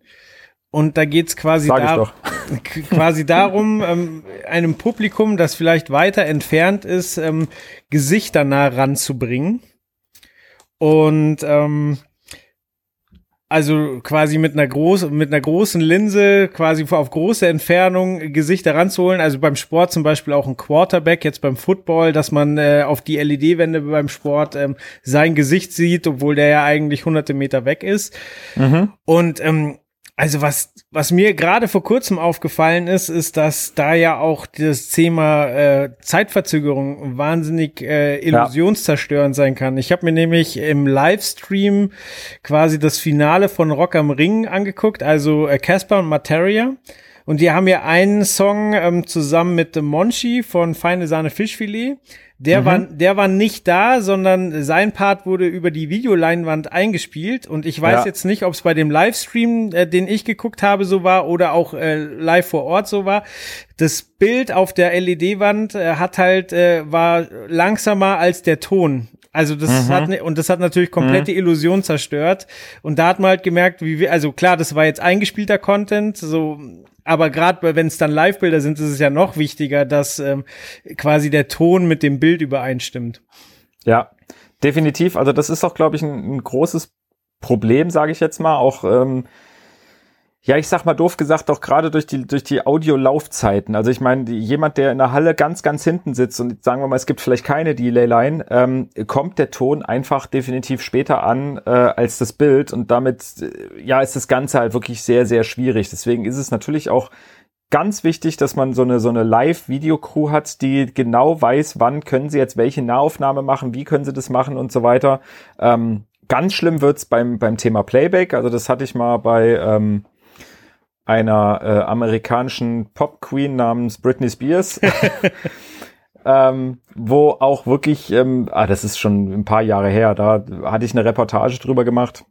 Und da geht's quasi, da, quasi darum, ähm, einem Publikum, das vielleicht weiter entfernt ist, ähm, Gesichter nah ranzubringen. Und ähm, also quasi mit einer großen, mit einer großen Linse, quasi auf große Entfernung Gesichter ranzuholen. Also beim Sport zum Beispiel auch ein Quarterback, jetzt beim Football, dass man äh, auf die LED-Wände beim Sport ähm, sein Gesicht sieht, obwohl der ja eigentlich hunderte Meter weg ist. Mhm. Und ähm, Also was, was mir gerade vor kurzem aufgefallen ist, ist, dass da ja auch das Thema äh, Zeitverzögerung wahnsinnig äh, illusionszerstörend sein kann. Ich habe mir nämlich im Livestream quasi das Finale von Rock am Ring angeguckt, also äh, Casper und Materia. Und die haben ja einen Song ähm, zusammen mit Monchi von Feine Sahne Fischfilet. Der, mhm. war, der war nicht da, sondern sein Part wurde über die Videoleinwand eingespielt. Und ich weiß ja. jetzt nicht, ob es bei dem Livestream, äh, den ich geguckt habe, so war oder auch äh, live vor Ort so war. Das Bild auf der LED-Wand äh, hat halt, äh, war langsamer als der Ton. Also das mhm. hat ne, und das hat natürlich komplette mhm. Illusion zerstört und da hat man halt gemerkt, wie wir also klar, das war jetzt eingespielter Content, so aber gerade wenn es dann Live-Bilder sind, ist es ja noch wichtiger, dass ähm, quasi der Ton mit dem Bild übereinstimmt. Ja, definitiv. Also das ist auch, glaube ich, ein, ein großes Problem, sage ich jetzt mal. Auch ähm, ja, ich sag mal doof gesagt, auch gerade durch die, durch die Audiolaufzeiten. Also ich meine, jemand, der in der Halle ganz, ganz hinten sitzt und sagen wir mal, es gibt vielleicht keine Delay-Line, ähm, kommt der Ton einfach definitiv später an äh, als das Bild und damit, äh, ja, ist das Ganze halt wirklich sehr, sehr schwierig. Deswegen ist es natürlich auch ganz wichtig, dass man so eine, so eine Live-Video-Crew hat, die genau weiß, wann können sie jetzt welche Nahaufnahme machen, wie können sie das machen und so weiter. Ähm, ganz schlimm wird's beim, beim Thema Playback. Also das hatte ich mal bei, ähm, einer äh, amerikanischen Pop-Queen namens Britney Spears. ähm, wo auch wirklich, ähm, ah, das ist schon ein paar Jahre her, da hatte ich eine Reportage drüber gemacht.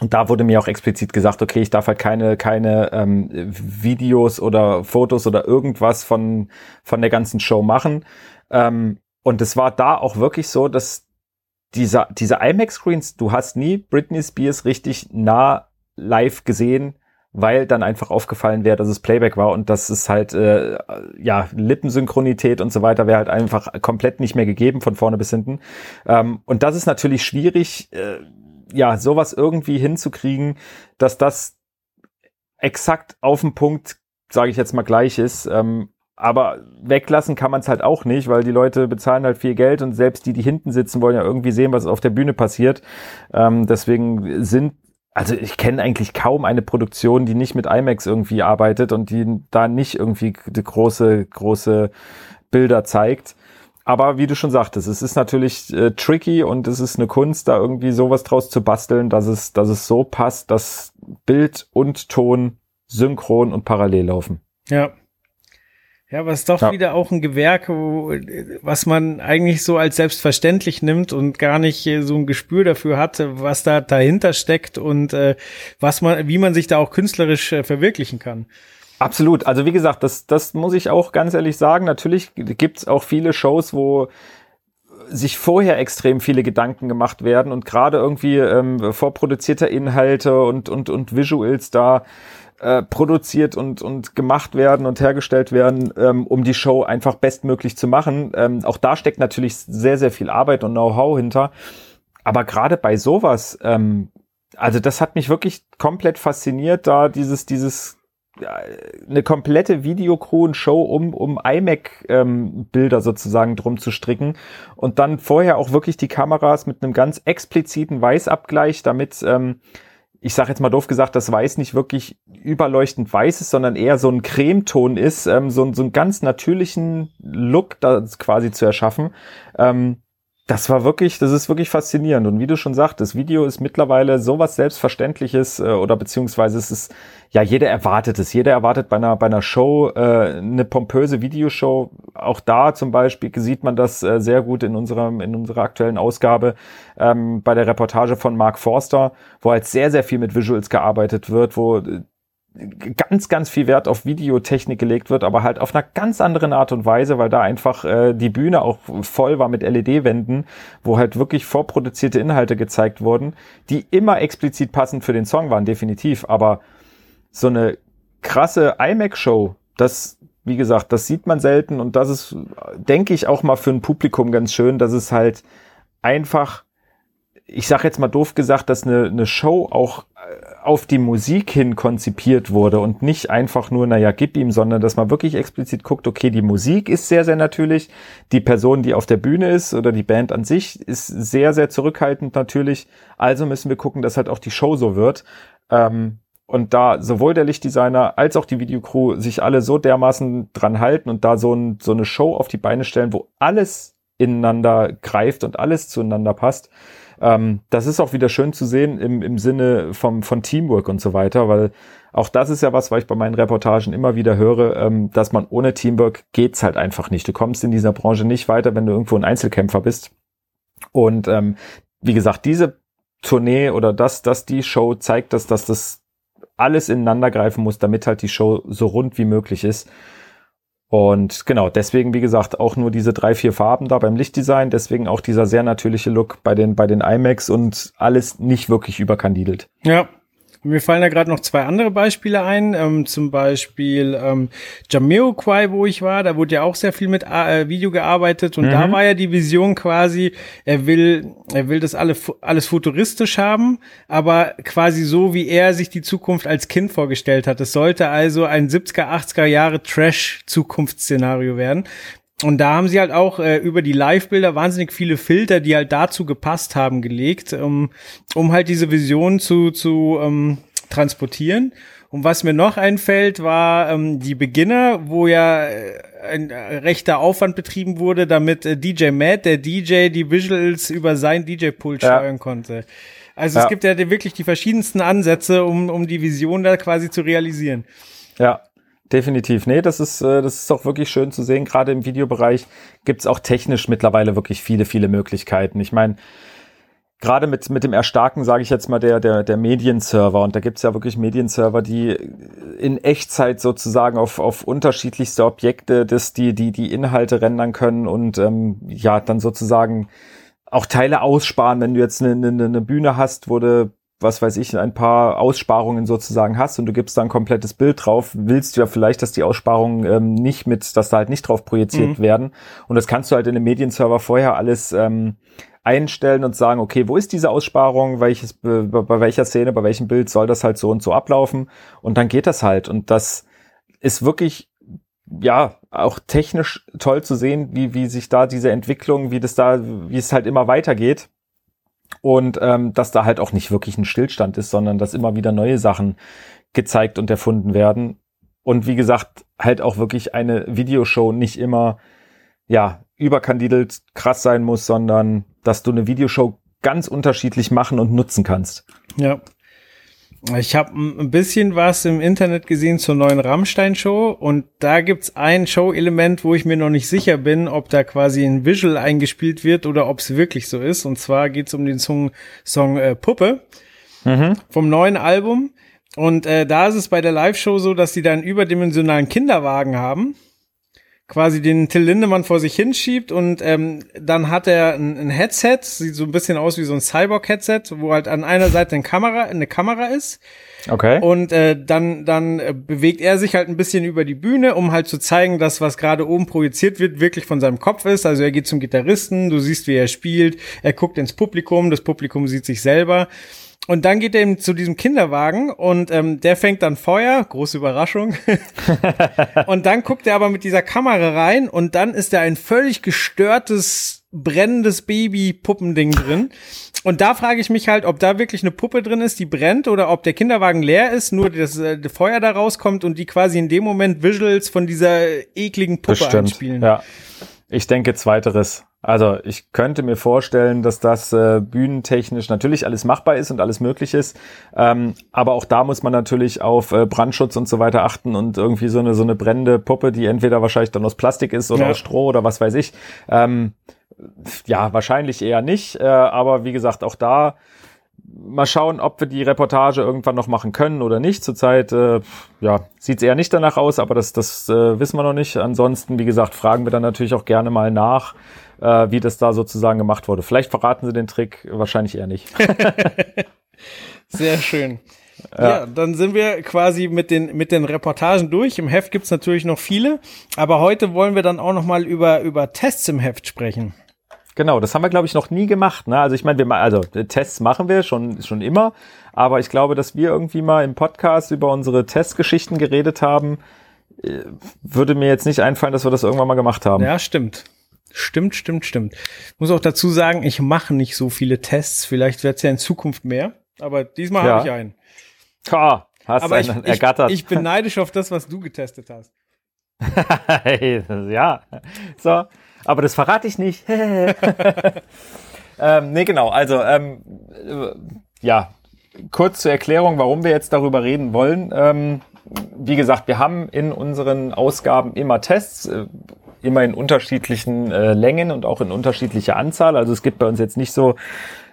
Und da wurde mir auch explizit gesagt, okay, ich darf halt keine, keine ähm, Videos oder Fotos oder irgendwas von, von der ganzen Show machen. Ähm, und es war da auch wirklich so, dass diese, diese IMAX-Screens, du hast nie Britney Spears richtig nah live gesehen weil dann einfach aufgefallen wäre, dass es Playback war und dass es halt äh, ja Lippensynchronität und so weiter wäre halt einfach komplett nicht mehr gegeben von vorne bis hinten. Ähm, und das ist natürlich schwierig, äh, ja sowas irgendwie hinzukriegen, dass das exakt auf den Punkt, sage ich jetzt mal gleich ist. Ähm, aber weglassen kann man es halt auch nicht, weil die Leute bezahlen halt viel Geld und selbst die, die hinten sitzen, wollen ja irgendwie sehen, was auf der Bühne passiert. Ähm, deswegen sind also ich kenne eigentlich kaum eine Produktion, die nicht mit IMAX irgendwie arbeitet und die da nicht irgendwie große, große Bilder zeigt. Aber wie du schon sagtest, es ist natürlich äh, tricky und es ist eine Kunst, da irgendwie sowas draus zu basteln, dass es, dass es so passt, dass Bild und Ton synchron und parallel laufen. Ja, ja, aber es ist doch ja. wieder auch ein Gewerk, wo, was man eigentlich so als selbstverständlich nimmt und gar nicht so ein Gespür dafür hat, was da dahinter steckt und äh, was man, wie man sich da auch künstlerisch äh, verwirklichen kann. Absolut. Also wie gesagt, das, das muss ich auch ganz ehrlich sagen. Natürlich gibt's auch viele Shows, wo sich vorher extrem viele Gedanken gemacht werden und gerade irgendwie ähm, vorproduzierte Inhalte und, und, und Visuals da äh, produziert und, und gemacht werden und hergestellt werden, ähm, um die Show einfach bestmöglich zu machen. Ähm, auch da steckt natürlich sehr, sehr viel Arbeit und Know-how hinter. Aber gerade bei sowas, ähm, also das hat mich wirklich komplett fasziniert, da dieses, dieses eine komplette Videocrew und Show um, um iMac-Bilder ähm, sozusagen drum zu stricken und dann vorher auch wirklich die Kameras mit einem ganz expliziten Weißabgleich, damit ähm, ich sage jetzt mal doof gesagt, das Weiß nicht wirklich überleuchtend weiß ist, sondern eher so ein Cremeton ist, ähm, so, so einen ganz natürlichen Look da quasi zu erschaffen. Ähm, das war wirklich, das ist wirklich faszinierend. Und wie du schon sagst, das Video ist mittlerweile sowas Selbstverständliches äh, oder beziehungsweise es ist, ja, jeder erwartet es. Jeder erwartet bei einer, bei einer Show äh, eine pompöse Videoshow. Auch da zum Beispiel sieht man das äh, sehr gut in unserem, in unserer aktuellen Ausgabe ähm, bei der Reportage von Mark Forster, wo halt sehr, sehr viel mit Visuals gearbeitet wird, wo ganz, ganz viel Wert auf Videotechnik gelegt wird, aber halt auf einer ganz anderen Art und Weise, weil da einfach äh, die Bühne auch voll war mit LED-Wänden, wo halt wirklich vorproduzierte Inhalte gezeigt wurden, die immer explizit passend für den Song waren, definitiv. Aber so eine krasse iMac-Show, das, wie gesagt, das sieht man selten und das ist, denke ich, auch mal für ein Publikum ganz schön, dass es halt einfach ich sage jetzt mal doof gesagt, dass eine, eine Show auch äh, auf die Musik hin konzipiert wurde und nicht einfach nur, naja, gib ihm, sondern dass man wirklich explizit guckt, okay, die Musik ist sehr, sehr natürlich, die Person, die auf der Bühne ist oder die Band an sich ist sehr, sehr zurückhaltend natürlich, also müssen wir gucken, dass halt auch die Show so wird. Ähm, und da sowohl der Lichtdesigner als auch die Videocrew sich alle so dermaßen dran halten und da so, ein, so eine Show auf die Beine stellen, wo alles ineinander greift und alles zueinander passt. Ähm, das ist auch wieder schön zu sehen im, im Sinne vom, von Teamwork und so weiter, weil auch das ist ja was, was ich bei meinen Reportagen immer wieder höre, ähm, dass man ohne Teamwork geht's halt einfach nicht. Du kommst in dieser Branche nicht weiter, wenn du irgendwo ein Einzelkämpfer bist. Und ähm, wie gesagt, diese Tournee oder das, dass die Show zeigt, dass, dass das alles ineinander greifen muss, damit halt die Show so rund wie möglich ist. Und genau, deswegen, wie gesagt, auch nur diese drei, vier Farben da beim Lichtdesign, deswegen auch dieser sehr natürliche Look bei den, bei den IMAX und alles nicht wirklich überkandidelt. Ja, mir fallen da gerade noch zwei andere Beispiele ein, ähm, zum Beispiel ähm, Jamiroquai, wo ich war, da wurde ja auch sehr viel mit äh, Video gearbeitet und mhm. da war ja die Vision quasi, er will, er will das alle, alles futuristisch haben, aber quasi so, wie er sich die Zukunft als Kind vorgestellt hat. Es sollte also ein 70er, 80er Jahre Trash-Zukunftsszenario werden. Und da haben sie halt auch äh, über die Live-Bilder wahnsinnig viele Filter, die halt dazu gepasst haben, gelegt, um, um halt diese Vision zu, zu ähm, transportieren. Und was mir noch einfällt, war ähm, die Beginner, wo ja äh, ein äh, rechter Aufwand betrieben wurde, damit äh, DJ Matt, der DJ, die Visuals über sein DJ-Pult ja. steuern konnte. Also ja. es gibt ja wirklich die verschiedensten Ansätze, um, um die Vision da quasi zu realisieren. Ja, Definitiv. Nee, das ist, äh, das ist auch wirklich schön zu sehen. Gerade im Videobereich gibt's auch technisch mittlerweile wirklich viele, viele Möglichkeiten. Ich meine, gerade mit, mit dem Erstarken, sage ich jetzt mal, der, der, der Medienserver. Und da gibt's ja wirklich Medienserver, die in Echtzeit sozusagen auf, auf unterschiedlichste Objekte, das, die, die, die Inhalte rendern können und ähm, ja, dann sozusagen auch Teile aussparen, wenn du jetzt eine, eine, eine Bühne hast, wo du was weiß ich, ein paar Aussparungen sozusagen hast und du gibst da ein komplettes Bild drauf, willst du ja vielleicht, dass die Aussparungen ähm, nicht mit, dass da halt nicht drauf projiziert mhm. werden. Und das kannst du halt in dem Medienserver vorher alles ähm, einstellen und sagen, okay, wo ist diese Aussparung, welches, bei, bei welcher Szene, bei welchem Bild soll das halt so und so ablaufen. Und dann geht das halt. Und das ist wirklich ja, auch technisch toll zu sehen, wie, wie sich da diese Entwicklung, wie das da, wie es halt immer weitergeht und ähm, dass da halt auch nicht wirklich ein Stillstand ist, sondern dass immer wieder neue Sachen gezeigt und erfunden werden. Und wie gesagt, halt auch wirklich eine Videoshow nicht immer, ja, überkandidelt krass sein muss, sondern dass du eine Videoshow ganz unterschiedlich machen und nutzen kannst. Ja. Ich habe ein bisschen was im Internet gesehen zur neuen Rammstein-Show und da gibt's ein Show-Element, wo ich mir noch nicht sicher bin, ob da quasi ein Visual eingespielt wird oder ob es wirklich so ist. Und zwar geht's um den Song, Song äh, Puppe mhm. vom neuen Album. Und äh, da ist es bei der Live-Show so, dass die da einen überdimensionalen Kinderwagen haben quasi den Till Lindemann vor sich hinschiebt und ähm, dann hat er ein, ein, Headset, sieht so ein bisschen aus wie so ein Cyborg-Headset, wo halt an einer Seite eine Kamera, eine Kamera ist. Okay. Und äh, dann, dann äh, bewegt er sich halt ein bisschen über die Bühne, um halt zu zeigen, dass was gerade oben projiziert wird, wirklich von seinem Kopf ist. Also er geht zum Gitarristen, du siehst, wie er spielt, er guckt ins Publikum, das Publikum sieht sich selber. Und dann geht er eben zu diesem Kinderwagen und ähm, der fängt dann Feuer, große Überraschung. und dann guckt er aber mit dieser Kamera rein und dann ist da ein völlig gestörtes, brennendes Baby-Puppending drin. Und da frage ich mich halt, ob da wirklich eine Puppe drin ist, die brennt, oder ob der Kinderwagen leer ist, nur das äh, Feuer da rauskommt und die quasi in dem Moment Visuals von dieser ekligen Puppe Bestimmt, einspielen. Ja. Ich denke zweiteres. Also ich könnte mir vorstellen, dass das äh, bühnentechnisch natürlich alles machbar ist und alles möglich ist. Ähm, aber auch da muss man natürlich auf äh, Brandschutz und so weiter achten und irgendwie so eine so eine brennende Puppe, die entweder wahrscheinlich dann aus Plastik ist oder ja. aus Stroh oder was weiß ich. Ähm, ja, wahrscheinlich eher nicht. Äh, aber wie gesagt, auch da mal schauen, ob wir die Reportage irgendwann noch machen können oder nicht. Zurzeit äh, ja, sieht es eher nicht danach aus, aber das, das äh, wissen wir noch nicht. Ansonsten, wie gesagt, fragen wir dann natürlich auch gerne mal nach, äh, wie das da sozusagen gemacht wurde. Vielleicht verraten sie den Trick, wahrscheinlich eher nicht. Sehr schön. Ja. ja. dann sind wir quasi mit den, mit den Reportagen durch. Im Heft gibt's natürlich noch viele, aber heute wollen wir dann auch noch mal über, über Tests im Heft sprechen. Genau, das haben wir, glaube ich, noch nie gemacht. Ne? Also ich meine, wir also Tests machen wir schon, schon immer, aber ich glaube, dass wir irgendwie mal im Podcast über unsere Testgeschichten geredet haben, äh, würde mir jetzt nicht einfallen, dass wir das irgendwann mal gemacht haben. Ja, stimmt. Stimmt, stimmt, stimmt. Ich muss auch dazu sagen, ich mache nicht so viele Tests. Vielleicht wird es ja in Zukunft mehr, aber diesmal ja. habe ich einen. Ha, hast Aber ich, einen ich, ergattert. ich bin neidisch auf das, was du getestet hast. ja, so, aber das verrate ich nicht. ähm, nee, genau, also, ähm, äh, ja, kurz zur Erklärung, warum wir jetzt darüber reden wollen. Ähm, wie gesagt, wir haben in unseren Ausgaben immer Tests, äh, immer in unterschiedlichen äh, Längen und auch in unterschiedlicher Anzahl. Also es gibt bei uns jetzt nicht so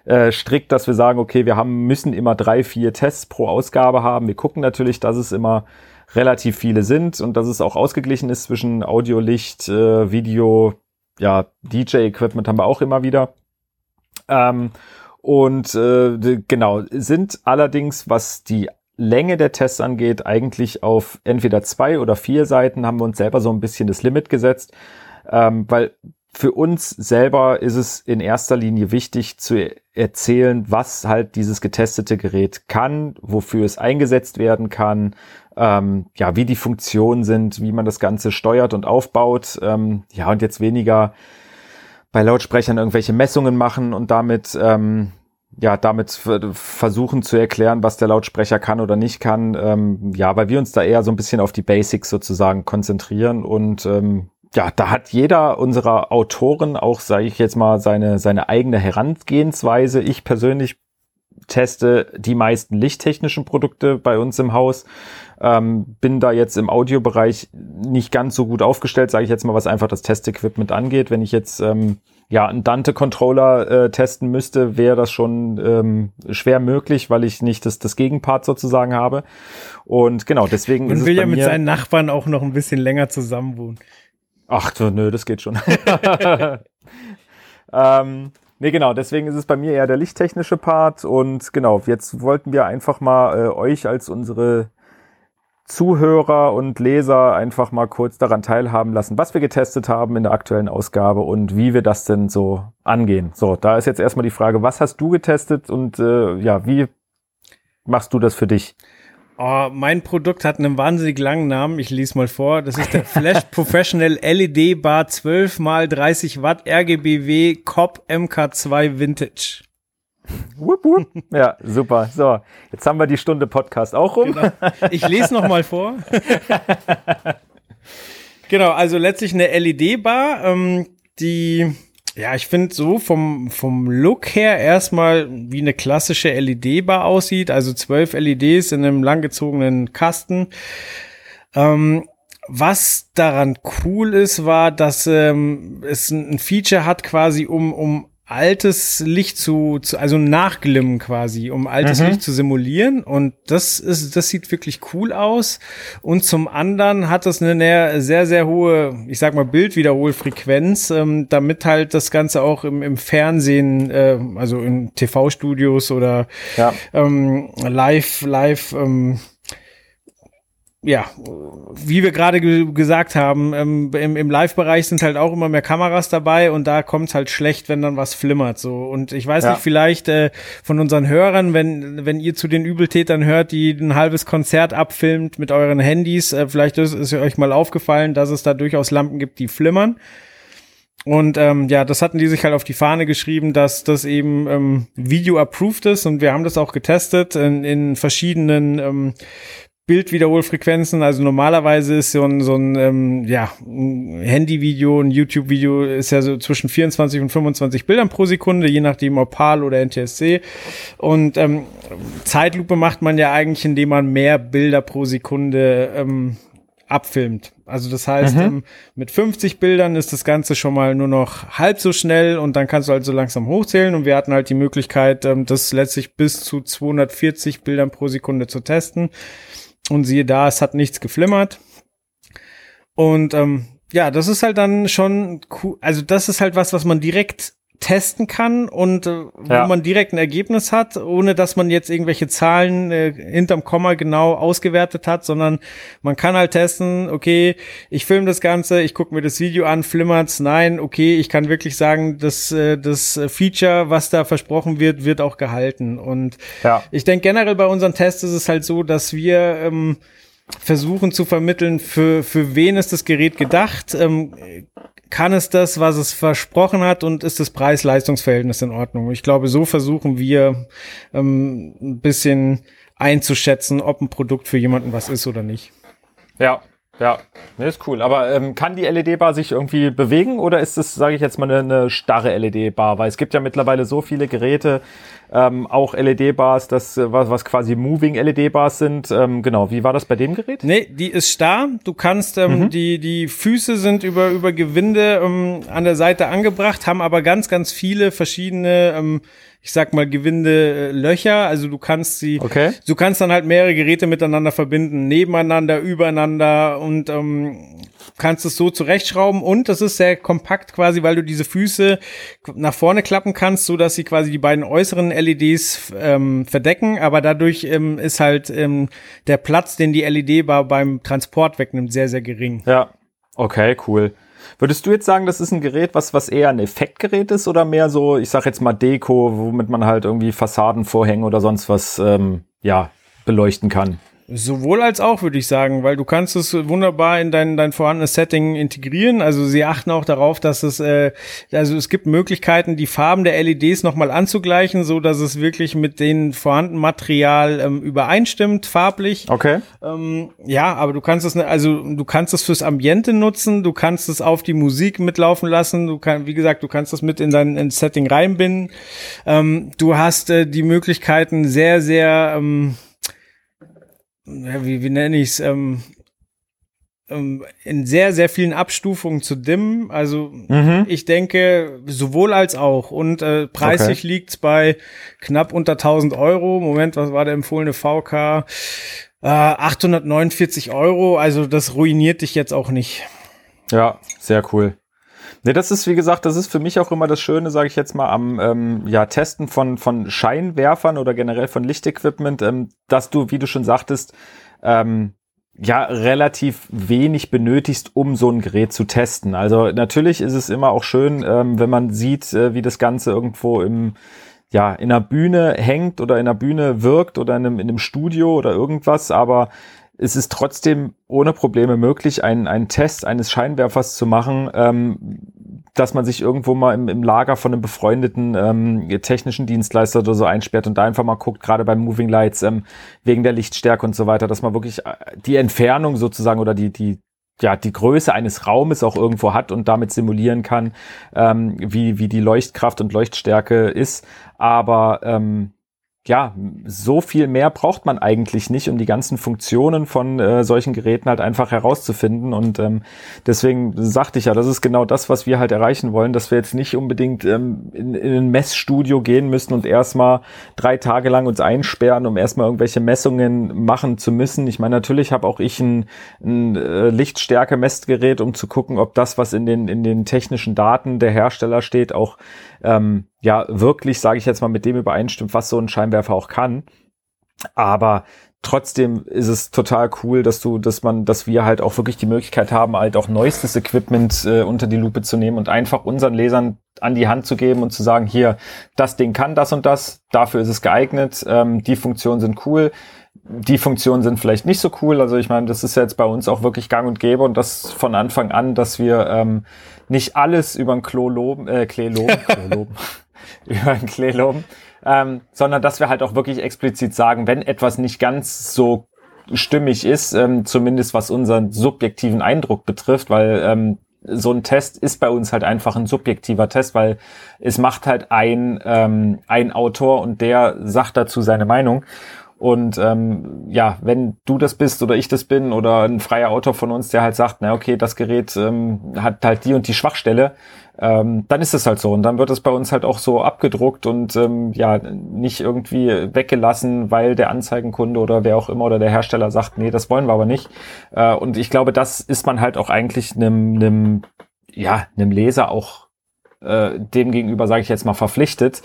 äh, strikt, dass wir sagen, okay, wir haben, müssen immer drei, vier Tests pro Ausgabe haben. Wir gucken natürlich, dass es immer relativ viele sind und dass es auch ausgeglichen ist zwischen Audio, Licht, äh, Video, ja, DJ-Equipment haben wir auch immer wieder. Ähm, und äh, genau, sind allerdings, was die Länge der Tests angeht, eigentlich auf entweder zwei oder vier Seiten haben wir uns selber so ein bisschen das Limit gesetzt, ähm, weil für uns selber ist es in erster Linie wichtig zu erzählen, was halt dieses getestete Gerät kann, wofür es eingesetzt werden kann, ähm, ja, wie die Funktionen sind, wie man das Ganze steuert und aufbaut. Ähm, ja, und jetzt weniger bei Lautsprechern irgendwelche Messungen machen und damit ähm, ja, damit versuchen zu erklären, was der Lautsprecher kann oder nicht kann. Ähm, ja, weil wir uns da eher so ein bisschen auf die Basics sozusagen konzentrieren und ähm, ja, da hat jeder unserer Autoren auch, sage ich jetzt mal, seine, seine eigene Herangehensweise. Ich persönlich teste die meisten lichttechnischen Produkte bei uns im Haus. Ähm, bin da jetzt im Audiobereich nicht ganz so gut aufgestellt, sage ich jetzt mal, was einfach das Testequipment angeht. Wenn ich jetzt ähm, ja einen Dante-Controller äh, testen müsste, wäre das schon ähm, schwer möglich, weil ich nicht das, das Gegenpart sozusagen habe. Und genau, deswegen Man ist will es bei ja mit mir, seinen Nachbarn auch noch ein bisschen länger zusammenwohnen. Ach, so, nö, das geht schon. ähm, nee, genau, deswegen ist es bei mir eher der lichttechnische Part und genau, jetzt wollten wir einfach mal äh, euch als unsere Zuhörer und Leser einfach mal kurz daran teilhaben lassen, was wir getestet haben in der aktuellen Ausgabe und wie wir das denn so angehen. So, da ist jetzt erstmal die Frage, was hast du getestet und äh, ja, wie machst du das für dich? Oh, mein Produkt hat einen wahnsinnig langen Namen. Ich lese mal vor. Das ist der Flash Professional LED Bar 12 x 30 Watt RGBW COP MK2 Vintage. Wupp, wupp. Ja, super. So, jetzt haben wir die Stunde Podcast auch rum. Genau. Ich lese noch mal vor. genau, also letztlich eine LED-Bar, ähm, die ja, ich finde so vom, vom Look her erstmal wie eine klassische LED-Bar aussieht, also zwölf LEDs in einem langgezogenen Kasten. Ähm, was daran cool ist, war, dass ähm, es ein Feature hat quasi, um, um altes Licht zu, zu also nachglimmen quasi, um altes Mhm. Licht zu simulieren und das ist das sieht wirklich cool aus und zum anderen hat es eine sehr sehr hohe, ich sag mal Bildwiederholfrequenz, ähm, damit halt das ganze auch im, im Fernsehen, äh, also in TV-Studios oder Ja. ähm, live live ähm, ja, wie wir gerade ge gesagt haben, ähm, im, im Live-Bereich sind halt auch immer mehr Kameras dabei und da kommt es halt schlecht, wenn dann was flimmert. So und ich weiß Ja. nicht, vielleicht äh, von unseren Hörern, wenn wenn ihr zu den Übeltätern hört, die ein halbes Konzert abfilmt mit euren Handys, äh, vielleicht ist, ist euch mal aufgefallen, dass es da durchaus Lampen gibt, die flimmern. Und ähm, ja, das hatten die sich halt auf die Fahne geschrieben, dass das eben ähm, Video-approved ist und wir haben das auch getestet in, in verschiedenen ähm, Bildwiederholfrequenzen. Also normalerweise ist so ein, so ein ähm, ja, ein Handyvideo, ein YouTube-Video ist ja so zwischen 24 und 25 Bildern pro Sekunde, je nachdem ob PAL oder NTSC. Und ähm, Zeitlupe macht man ja eigentlich, indem man mehr Bilder pro Sekunde ähm, abfilmt. Also das heißt, Mhm. ähm, mit 50 Bildern ist das Ganze schon mal nur noch halb so schnell und dann kannst du halt so langsam hochzählen und wir hatten halt die Möglichkeit, ähm, das letztlich bis zu 240 Bildern pro Sekunde zu testen. Und siehe da, es hat nichts geflimmert. Und ähm, ja, das ist halt dann schon cool. Also das ist halt was, was man direkt testen kann und äh, wo Ja. man direkt ein Ergebnis hat, ohne dass man jetzt irgendwelche Zahlen äh, hinterm Komma genau ausgewertet hat, sondern man kann halt testen, okay, ich filme das Ganze, ich gucke mir das Video an, flimmert's, nein, okay, ich kann wirklich sagen, dass äh, das Feature, was da versprochen wird, wird auch gehalten. Und Ja. ich denke generell bei unseren Tests ist es halt so, dass wir ähm, versuchen zu vermitteln, für, für wen ist das Gerät gedacht, ähm, kann es das, was es versprochen hat und ist das Preis-Leistungs-Verhältnis in Ordnung? Ich glaube, so versuchen wir ähm, ein bisschen einzuschätzen, ob ein Produkt für jemanden was ist oder nicht. Ja, ja, nee, ist cool. Aber ähm, kann die LED-Bar sich irgendwie bewegen oder ist es, sage ich jetzt mal, eine, eine starre LED-Bar? Weil es gibt ja mittlerweile so viele Geräte, ähm, auch LED-Bars, das äh, was, was quasi Moving LED-Bars sind. Ähm, genau, wie war das bei dem Gerät? Nee, die ist starr. Du kannst ähm, mhm. die die Füße sind über über Gewinde ähm, an der Seite angebracht, haben aber ganz ganz viele verschiedene ähm, ich sag mal, gewinde Löcher. Also du kannst sie, okay. du kannst dann halt mehrere Geräte miteinander verbinden, nebeneinander, übereinander und ähm, kannst es so zurechtschrauben und das ist sehr kompakt quasi, weil du diese Füße nach vorne klappen kannst, so dass sie quasi die beiden äußeren LEDs ähm, verdecken, aber dadurch ähm, ist halt ähm, der Platz, den die LED beim Transport wegnimmt, sehr, sehr gering. Ja, okay, cool. Würdest du jetzt sagen, das ist ein Gerät, was, was eher ein Effektgerät ist oder mehr so, ich sag jetzt mal Deko, womit man halt irgendwie Fassadenvorhänge oder sonst was, ähm, ja, beleuchten kann? Sowohl als auch, würde ich sagen, weil du kannst es wunderbar in dein, dein vorhandenes Setting integrieren. Also sie achten auch darauf, dass es, äh, also es gibt Möglichkeiten, die Farben der LEDs nochmal anzugleichen, so dass es wirklich mit dem vorhandenen Material ähm, übereinstimmt, farblich. Okay. Ähm, ja, aber du kannst es, also du kannst es fürs Ambiente nutzen, du kannst es auf die Musik mitlaufen lassen, du kannst, wie gesagt, du kannst das mit in dein in Setting reinbinden. Ähm, du hast äh, die Möglichkeiten sehr, sehr, ähm, ja, wie, wie nenne ich es, ähm, ähm, in sehr, sehr vielen Abstufungen zu dimmen. Also mhm. ich denke, sowohl als auch. Und äh, preislich okay. liegt's bei knapp unter 1000 Euro. Moment, was war der empfohlene VK? Äh, 849 Euro. Also das ruiniert dich jetzt auch nicht. Ja, sehr cool. Ne, das ist, wie gesagt, das ist für mich auch immer das Schöne, sage ich jetzt mal, am ähm, ja, Testen von, von Scheinwerfern oder generell von Lichtequipment, ähm, dass du, wie du schon sagtest, ähm, ja, relativ wenig benötigst, um so ein Gerät zu testen. Also natürlich ist es immer auch schön, ähm, wenn man sieht, äh, wie das Ganze irgendwo im, ja, in einer Bühne hängt oder in einer Bühne wirkt oder in einem, in einem Studio oder irgendwas, aber es ist trotzdem ohne Probleme möglich, einen, einen Test eines Scheinwerfers zu machen, ähm, dass man sich irgendwo mal im, im Lager von einem befreundeten ähm, technischen Dienstleister oder so einsperrt und da einfach mal guckt, gerade beim Moving Lights, ähm, wegen der Lichtstärke und so weiter, dass man wirklich äh, die Entfernung sozusagen oder die, die, ja, die Größe eines Raumes auch irgendwo hat und damit simulieren kann, ähm, wie, wie die Leuchtkraft und Leuchtstärke ist. Aber ähm, ja, so viel mehr braucht man eigentlich nicht, um die ganzen Funktionen von äh, solchen Geräten halt einfach herauszufinden. Und ähm, deswegen sagte ich ja, das ist genau das, was wir halt erreichen wollen, dass wir jetzt nicht unbedingt ähm, in, in ein Messstudio gehen müssen und erstmal drei Tage lang uns einsperren, um erstmal irgendwelche Messungen machen zu müssen. Ich meine, natürlich habe auch ich ein, ein äh, Lichtstärke-Messgerät, um zu gucken, ob das, was in den, in den technischen Daten der Hersteller steht, auch ähm, ja wirklich, sage ich jetzt mal, mit dem übereinstimmt, was so ein Scheinwerfer auch kann. Aber trotzdem ist es total cool, dass du, dass man, dass wir halt auch wirklich die Möglichkeit haben, halt auch neuestes Equipment äh, unter die Lupe zu nehmen und einfach unseren Lesern an die Hand zu geben und zu sagen, hier, das Ding kann das und das, dafür ist es geeignet, ähm, die Funktionen sind cool die Funktionen sind vielleicht nicht so cool. Also ich meine, das ist jetzt bei uns auch wirklich gang und gäbe und das von Anfang an, dass wir ähm, nicht alles über ein Klo loben, äh, Klee loben, Klo loben. Über ein Klee loben, ähm, sondern dass wir halt auch wirklich explizit sagen, wenn etwas nicht ganz so stimmig ist, ähm, zumindest was unseren subjektiven Eindruck betrifft, weil ähm, so ein Test ist bei uns halt einfach ein subjektiver Test, weil es macht halt ein, ähm, ein Autor und der sagt dazu seine Meinung. Und ähm, ja, wenn du das bist oder ich das bin oder ein freier Autor von uns, der halt sagt, na okay, das Gerät ähm, hat halt die und die Schwachstelle, ähm, dann ist es halt so. Und dann wird es bei uns halt auch so abgedruckt und ähm, ja, nicht irgendwie weggelassen, weil der Anzeigenkunde oder wer auch immer oder der Hersteller sagt, nee, das wollen wir aber nicht. Äh, und ich glaube, das ist man halt auch eigentlich einem, einem, ja, einem Leser auch äh, dem gegenüber, sage ich jetzt mal, verpflichtet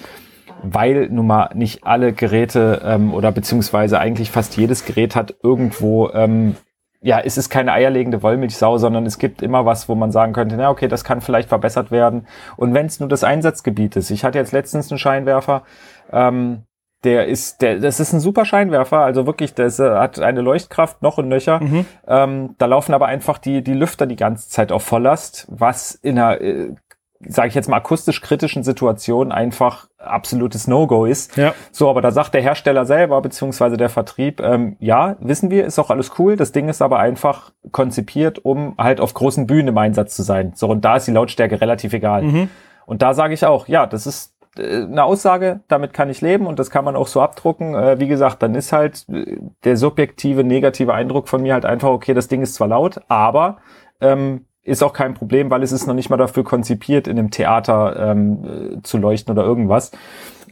weil nun mal nicht alle Geräte ähm, oder beziehungsweise eigentlich fast jedes Gerät hat irgendwo, ähm, ja, es ist keine eierlegende Wollmilchsau, sondern es gibt immer was, wo man sagen könnte, na okay, das kann vielleicht verbessert werden. Und wenn es nur das Einsatzgebiet ist. Ich hatte jetzt letztens einen Scheinwerfer, ähm, der ist, der, das ist ein super Scheinwerfer, also wirklich, der ist, hat eine Leuchtkraft noch und nöcher. Mhm. Ähm, da laufen aber einfach die, die Lüfter die ganze Zeit auf Volllast, was in einer äh, sage ich jetzt mal, akustisch kritischen Situationen einfach absolutes No-Go ist. Ja. So, aber da sagt der Hersteller selber, beziehungsweise der Vertrieb, ähm, ja, wissen wir, ist auch alles cool. Das Ding ist aber einfach konzipiert, um halt auf großen Bühnen im Einsatz zu sein. So, und da ist die Lautstärke relativ egal. Mhm. Und da sage ich auch, ja, das ist äh, eine Aussage, damit kann ich leben und das kann man auch so abdrucken. Äh, wie gesagt, dann ist halt äh, der subjektive, negative Eindruck von mir halt einfach, okay, das Ding ist zwar laut, aber ähm, ist auch kein Problem, weil es ist noch nicht mal dafür konzipiert, in einem Theater ähm, äh, zu leuchten oder irgendwas.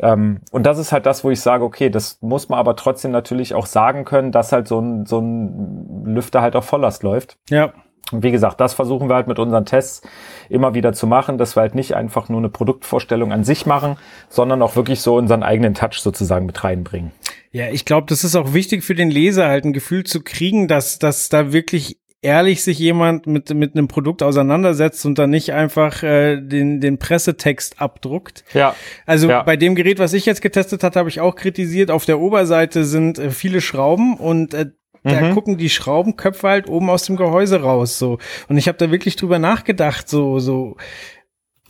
Ähm, und das ist halt das, wo ich sage, okay, das muss man aber trotzdem natürlich auch sagen können, dass halt so ein, so ein Lüfter halt auf Volllast läuft. Ja. Und wie gesagt, das versuchen wir halt mit unseren Tests immer wieder zu machen, dass wir halt nicht einfach nur eine Produktvorstellung an sich machen, sondern auch wirklich so unseren eigenen Touch sozusagen mit reinbringen. Ja, ich glaube, das ist auch wichtig für den Leser, halt ein Gefühl zu kriegen, dass, dass da wirklich ehrlich sich jemand mit, mit einem Produkt auseinandersetzt und dann nicht einfach äh, den, den Pressetext abdruckt. Ja. Also Ja. bei dem Gerät, was ich jetzt getestet hatte, habe ich auch kritisiert, auf der Oberseite sind äh, viele Schrauben und äh, da Mhm. gucken die Schraubenköpfe halt oben aus dem Gehäuse raus so und ich habe da wirklich drüber nachgedacht so so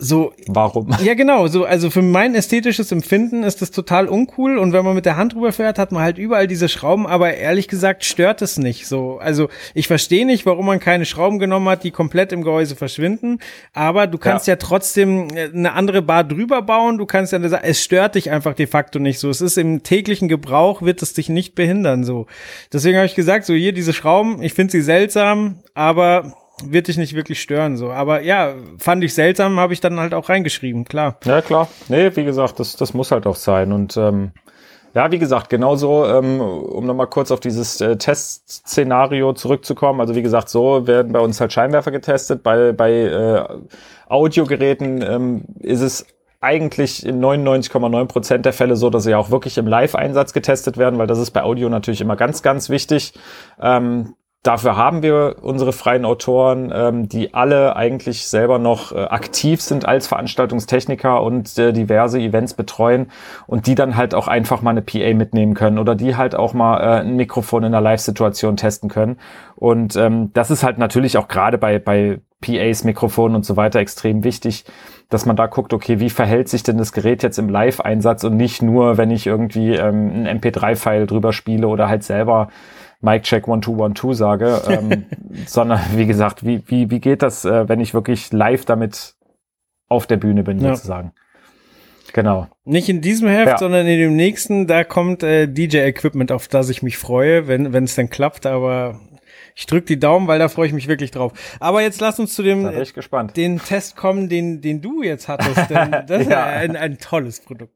so Warum? ja, genau. So, also für mein ästhetisches Empfinden ist das total uncool. Und wenn man mit der Hand drüber fährt, hat man halt überall diese Schrauben. Aber ehrlich gesagt stört es nicht. So, also ich verstehe nicht, warum man keine Schrauben genommen hat, die komplett im Gehäuse verschwinden. Aber du kannst ja, trotzdem äh, eine andere Bar drüber bauen. Du kannst ja, es stört dich einfach de facto nicht. So, es ist im täglichen Gebrauch wird es dich nicht behindern. So, deswegen habe ich gesagt, so hier diese Schrauben. Ich finde sie seltsam, aber wird dich nicht wirklich stören. So, aber ja, fand ich seltsam, habe ich dann halt auch reingeschrieben. Klar. Ja, klar. Nee, wie gesagt, das, das muss halt auch sein. Und ähm, ja, wie gesagt, genauso, ähm, um nochmal kurz auf dieses äh, Testszenario zurückzukommen. Also wie gesagt, so werden bei uns halt Scheinwerfer getestet. Bei, bei äh, Audiogeräten ähm, ist es eigentlich in 99,9 Prozent der Fälle so, dass sie auch wirklich im Live-Einsatz getestet werden, weil das ist bei Audio natürlich immer ganz, ganz wichtig. Ähm, Dafür haben wir unsere freien Autoren, ähm, die alle eigentlich selber noch äh, aktiv sind als Veranstaltungstechniker und äh, diverse Events betreuen und die dann halt auch einfach mal eine PA mitnehmen können oder die halt auch mal äh, ein Mikrofon in einer Live-Situation testen können. Und ähm, das ist halt natürlich auch gerade bei, bei PAs, Mikrofonen und so weiter extrem wichtig, dass man da guckt, okay, wie verhält sich denn das Gerät jetzt im Live-Einsatz und nicht nur, wenn ich irgendwie ähm, ein MP3-File drüber spiele oder halt selber Mic Check 1212 sage, ähm, sondern wie gesagt, wie, wie, wie geht das, äh, wenn ich wirklich live damit auf der Bühne bin, Ja. sozusagen. Genau. Nicht in diesem Heft, Ja. sondern in dem nächsten, da kommt äh, DJ-Equipment, auf das ich mich freue, wenn wenn es dann klappt, aber ich drück die Daumen, weil da freue ich mich wirklich drauf. Aber jetzt lass uns zu dem gespannt. den Test kommen, den den du jetzt hattest, denn das ist Ja. ein, ein tolles Produkt.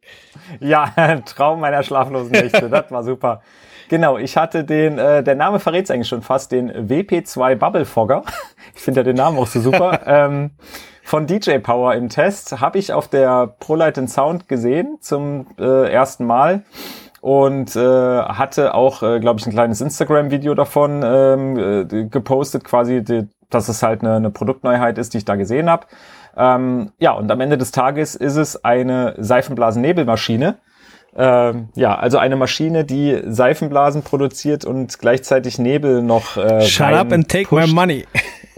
Ja, Traum meiner schlaflosen Nächte, das war super. Genau, ich hatte den, äh, der Name verrät eigentlich schon fast, den WP2 Bubble Fogger. Ich finde ja den Namen auch so super. ähm, von DJ Power im Test habe ich auf der ProLight Sound gesehen zum äh, ersten Mal und äh, hatte auch, äh, glaube ich, ein kleines Instagram-Video davon ähm, äh, gepostet, quasi, die, dass es halt eine, eine Produktneuheit ist, die ich da gesehen habe. Ähm, ja, und am Ende des Tages ist es eine Seifenblasen-Nebelmaschine. Ähm, ja, also eine Maschine, die Seifenblasen produziert und gleichzeitig Nebel noch äh, Shut up and take my reinpusht. money.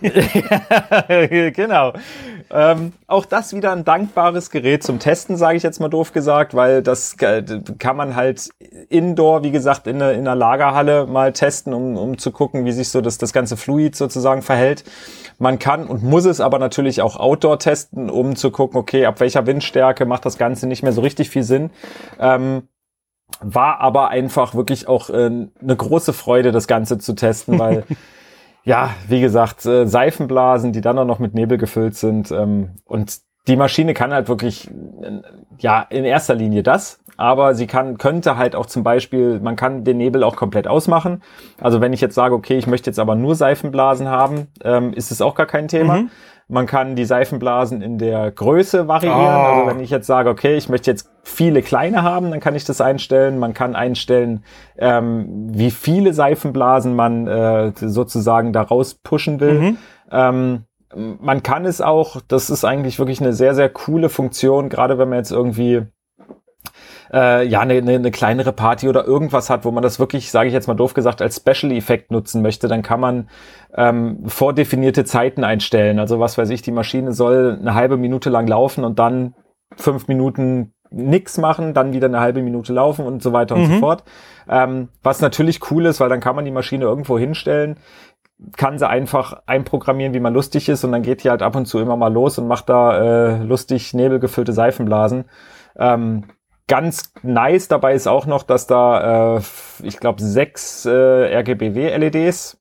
genau. Ähm, auch das wieder ein dankbares Gerät zum Testen, sage ich jetzt mal doof gesagt, weil das äh, kann man halt indoor, wie gesagt, in, einer- in einer Lagerhalle mal testen, um, um zu gucken, wie sich so das, das ganze Fluid sozusagen verhält. Man kann und muss es aber natürlich auch outdoor testen, um zu gucken, okay, ab welcher Windstärke macht das Ganze nicht mehr so richtig viel Sinn. Ähm, war aber einfach wirklich auch äh, eine große Freude, das Ganze zu testen, weil ja, wie gesagt, äh, Seifenblasen, die dann auch noch mit Nebel gefüllt sind. Ähm, und die Maschine kann halt wirklich, äh, ja, in erster Linie das, aber sie kann, könnte halt auch zum Beispiel, man kann den Nebel auch komplett ausmachen. Also wenn ich jetzt sage, okay, ich möchte jetzt aber nur Seifenblasen haben, ähm, ist es auch gar kein Thema. Mhm. Man kann die Seifenblasen in der Größe variieren. Oh. Also wenn ich jetzt sage, okay, ich möchte jetzt viele kleine haben, dann kann ich das einstellen. Man kann einstellen, ähm, wie viele Seifenblasen man äh, sozusagen da raus pushen will. Mhm. Ähm, man kann es auch, das ist eigentlich wirklich eine sehr, sehr coole Funktion, gerade wenn man jetzt irgendwie äh, ja eine, eine, eine kleinere Party oder irgendwas hat, wo man das wirklich, sage ich jetzt mal doof gesagt, als Special-Effekt nutzen möchte, dann kann man ähm, vordefinierte Zeiten einstellen. Also was weiß ich, die Maschine soll eine halbe Minute lang laufen und dann fünf Minuten nix machen, dann wieder eine halbe Minute laufen und so weiter und so Mhm. fort. Ähm, was natürlich cool ist, weil dann kann man die Maschine irgendwo hinstellen, kann sie einfach einprogrammieren, wie man lustig ist und dann geht die halt ab und zu immer mal los und macht da äh, lustig nebelgefüllte Seifenblasen. Ähm, ganz nice dabei ist auch noch, dass da, äh, ich glaube, sechs äh, RGBW-LEDs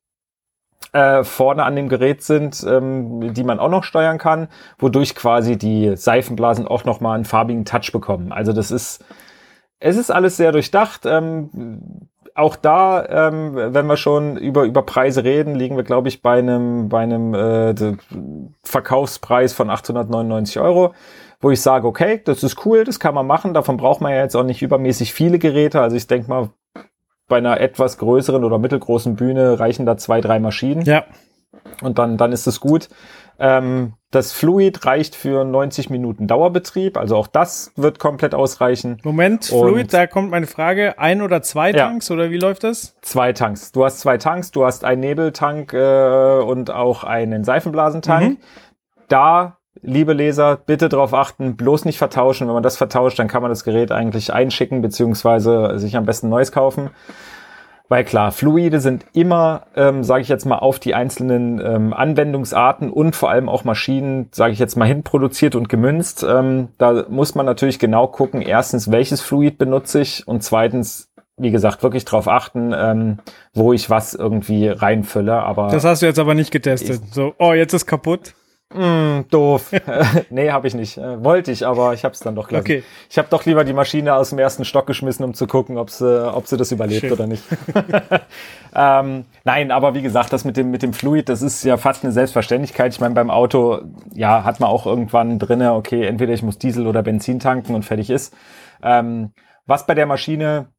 äh, vorne an dem Gerät sind, ähm, die man auch noch steuern kann, wodurch quasi die Seifenblasen auch noch mal einen farbigen Touch bekommen. Also das ist, es ist alles sehr durchdacht. Ähm, auch da, ähm, wenn wir schon über über Preise reden, liegen wir glaube ich bei einem bei einem äh, Verkaufspreis von 899 Euro, wo ich sage, okay, das ist cool, das kann man machen. Davon braucht man ja jetzt auch nicht übermäßig viele Geräte. Also ich denke mal, bei einer etwas größeren oder mittelgroßen Bühne reichen da zwei, drei Maschinen Ja, und dann, dann ist es gut. Ähm, das Fluid reicht für 90 Minuten Dauerbetrieb, also auch das wird komplett ausreichen. Moment, Und- Fluid, da kommt meine Frage. Ein oder zwei Ja. Tanks oder wie läuft das? Zwei Tanks. Du hast zwei Tanks, du hast einen Nebeltank äh, und auch einen Seifenblasentank. Mhm. Da, liebe Leser, bitte darauf achten, bloß nicht vertauschen. Wenn man das vertauscht, dann kann man das Gerät eigentlich einschicken, beziehungsweise sich am besten neues kaufen. Weil klar, Fluide sind immer, ähm, sage ich jetzt mal, auf die einzelnen ähm, Anwendungsarten und vor allem auch Maschinen, sage ich jetzt mal, hinproduziert und gemünzt. Ähm, da muss man natürlich genau gucken, erstens, welches Fluid benutze ich und zweitens, wie gesagt, wirklich darauf achten, ähm, wo ich was irgendwie reinfülle. Aber Das hast du jetzt aber nicht getestet. So, oh, jetzt ist kaputt. Mm, doof. nee, habe ich nicht. Äh, wollte ich, aber ich habe es dann doch gelassen. Okay. Ich habe doch lieber die Maschine aus dem ersten Stock geschmissen, um zu gucken, ob sie, ob sie das überlebt Schön. oder nicht. ähm, nein, aber wie gesagt, das mit dem mit dem Fluid, das ist ja fast eine Selbstverständlichkeit. Ich meine, beim Auto, ja, hat man auch irgendwann drinne, okay, entweder ich muss Diesel oder Benzin tanken und fertig ist. Ähm, was bei der Maschine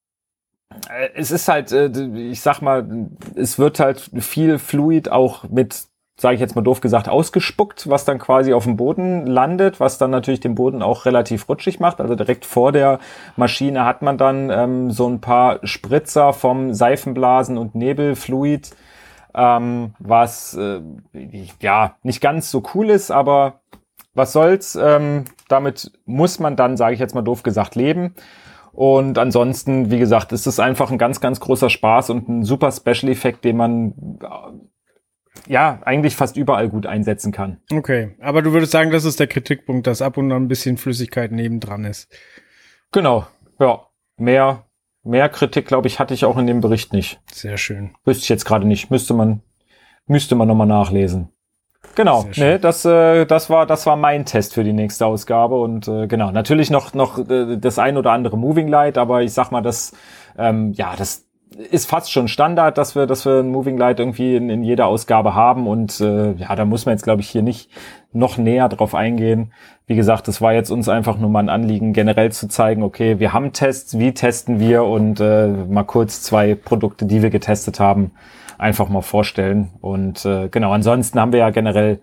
äh, es ist halt, äh, ich sag mal, es wird halt viel Fluid auch mit, sage ich jetzt mal doof gesagt, ausgespuckt, was dann quasi auf dem Boden landet, was dann natürlich den Boden auch relativ rutschig macht. Also direkt vor der Maschine hat man dann ähm, so ein paar Spritzer vom Seifenblasen und Nebelfluid, ähm, was äh, ja nicht ganz so cool ist, aber was soll's. Ähm, damit muss man dann, sage ich jetzt mal doof gesagt, leben. Und ansonsten, wie gesagt, ist es einfach ein ganz, ganz großer Spaß und ein super Special-Effekt, den man ja eigentlich fast überall gut einsetzen kann. Okay, aber du würdest sagen, das ist der Kritikpunkt, dass ab und an ein bisschen Flüssigkeit nebendran ist. Genau, ja. Mehr, mehr Kritik, glaube ich, hatte ich auch in dem Bericht nicht. Sehr schön. Wüsste ich jetzt gerade nicht. Müsste man, müsste man nochmal nachlesen. Genau, ne, das, äh, das war, das war mein Test für die nächste Ausgabe und äh, genau, natürlich noch, noch äh, das ein oder andere Moving Light, aber ich sag mal, das, ähm, ja, das ist fast schon Standard, dass wir, dass wir ein Moving Light irgendwie in, in jeder Ausgabe haben und äh, ja, da muss man jetzt, glaube ich, hier nicht noch näher drauf eingehen. Wie gesagt, das war jetzt uns einfach nur mal ein Anliegen, generell zu zeigen, okay, wir haben Tests, wie testen wir und äh, mal kurz zwei Produkte, die wir getestet haben, einfach mal vorstellen. Und äh, genau, ansonsten haben wir ja generell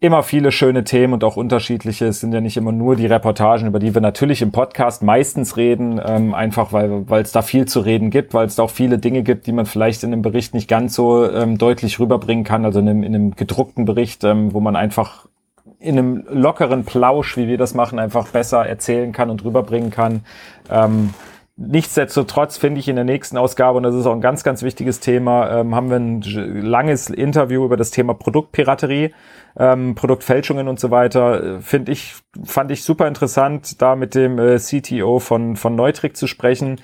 immer viele schöne Themen und auch unterschiedliche. Es sind ja nicht immer nur die Reportagen, über die wir natürlich im Podcast meistens reden, ähm, einfach weil weil es da viel zu reden gibt, weil es da auch viele Dinge gibt, die man vielleicht in einem Bericht nicht ganz so ähm, deutlich rüberbringen kann, also in einem, in einem gedruckten Bericht, ähm, wo man einfach in einem lockeren Plausch, wie wir das machen, einfach besser erzählen kann und rüberbringen kann. Ähm, Nichtsdestotrotz finde ich in der nächsten Ausgabe, und das ist auch ein ganz, ganz wichtiges Thema, ähm, haben wir ein langes Interview über das Thema Produktpiraterie, ähm, Produktfälschungen und so weiter. Äh, Finde ich, fand ich super interessant, da mit dem äh, CTO von, von Neutrick zu sprechen.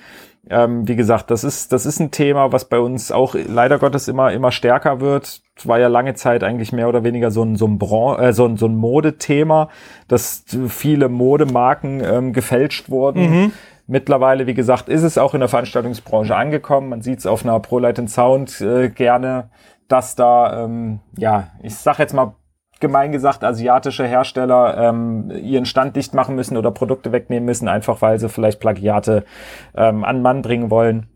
Ähm, wie gesagt, das ist, das ist ein Thema, was bei uns auch leider Gottes immer, immer stärker wird. Es war ja lange Zeit eigentlich mehr oder weniger so ein, so ein, Bran äh, so ein, so ein Modethema, dass viele Modemarken ähm, gefälscht wurden. Mittlerweile, wie gesagt, ist es auch in der Veranstaltungsbranche angekommen. Man sieht es auf einer ProLight Sound äh, gerne, dass da, ähm, ja, ich sag jetzt mal gemein gesagt, asiatische Hersteller ähm, ihren Stand dicht machen müssen oder Produkte wegnehmen müssen, einfach weil sie vielleicht Plagiate ähm, an Mann bringen wollen.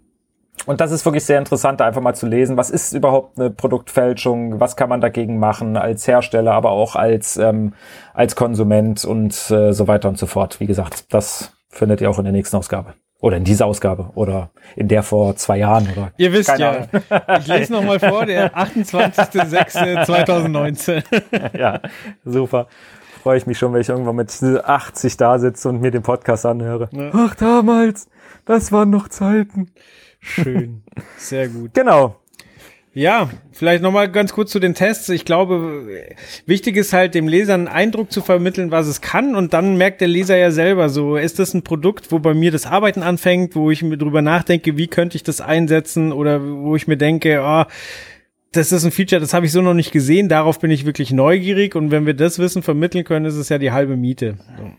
Und das ist wirklich sehr interessant, einfach mal zu lesen, was ist überhaupt eine Produktfälschung, was kann man dagegen machen als Hersteller, aber auch als, ähm, als Konsument und äh, so weiter und so fort. Wie gesagt, das findet ihr auch in der nächsten Ausgabe. Oder in dieser Ausgabe oder in der vor zwei Jahren oder. Ihr wisst ja. Ich lese nochmal vor, der 28.06.2019. ja, super. Freue ich mich schon, wenn ich irgendwann mit 80 da sitze und mir den Podcast anhöre. Ja. Ach, damals, das waren noch Zeiten. Schön. Sehr gut. Genau. Ja, vielleicht nochmal ganz kurz zu den Tests. Ich glaube, wichtig ist halt dem Leser einen Eindruck zu vermitteln, was es kann und dann merkt der Leser ja selber so, ist das ein Produkt, wo bei mir das Arbeiten anfängt, wo ich mir drüber nachdenke, wie könnte ich das einsetzen oder wo ich mir denke, oh, das ist ein Feature, das habe ich so noch nicht gesehen, darauf bin ich wirklich neugierig und wenn wir das Wissen vermitteln können, ist es ja die halbe Miete. So.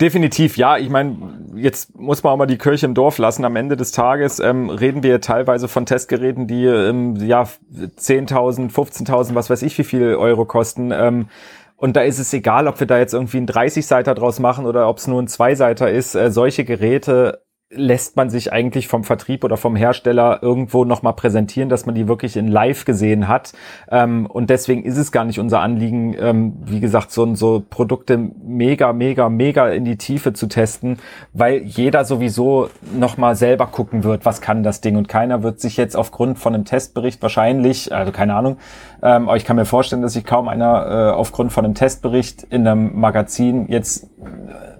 Definitiv, ja. Ich meine, jetzt muss man auch mal die Kirche im Dorf lassen. Am Ende des Tages ähm, reden wir teilweise von Testgeräten, die ähm, ja 10.000, 15.000, was weiß ich, wie viel Euro kosten. Ähm, und da ist es egal, ob wir da jetzt irgendwie einen 30-Seiter draus machen oder ob es nur ein Zweiseiter ist. Äh, solche Geräte lässt man sich eigentlich vom Vertrieb oder vom Hersteller irgendwo nochmal präsentieren, dass man die wirklich in live gesehen hat. Ähm, und deswegen ist es gar nicht unser Anliegen, ähm, wie gesagt, so, so Produkte mega, mega, mega in die Tiefe zu testen, weil jeder sowieso nochmal selber gucken wird, was kann das Ding. Und keiner wird sich jetzt aufgrund von einem Testbericht wahrscheinlich, also keine Ahnung, ähm, aber ich kann mir vorstellen, dass sich kaum einer äh, aufgrund von einem Testbericht in einem Magazin jetzt äh,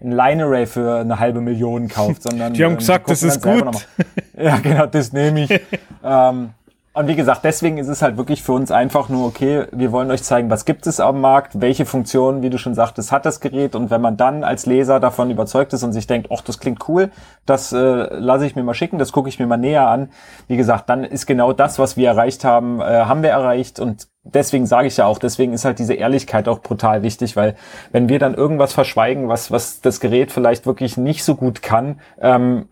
ein Line Array für eine halbe Million kauft, sondern die haben gesagt, das ist gut. Ja, genau, das nehme ich. ähm, und wie gesagt, deswegen ist es halt wirklich für uns einfach nur, okay, wir wollen euch zeigen, was gibt es am Markt, welche Funktionen, wie du schon sagtest, hat das Gerät. Und wenn man dann als Leser davon überzeugt ist und sich denkt, ach, das klingt cool, das äh, lasse ich mir mal schicken, das gucke ich mir mal näher an. Wie gesagt, dann ist genau das, was wir erreicht haben, äh, haben wir erreicht. Und deswegen sage ich ja auch, deswegen ist halt diese Ehrlichkeit auch brutal wichtig, weil wenn wir dann irgendwas verschweigen, was, was das Gerät vielleicht wirklich nicht so gut kann, ähm,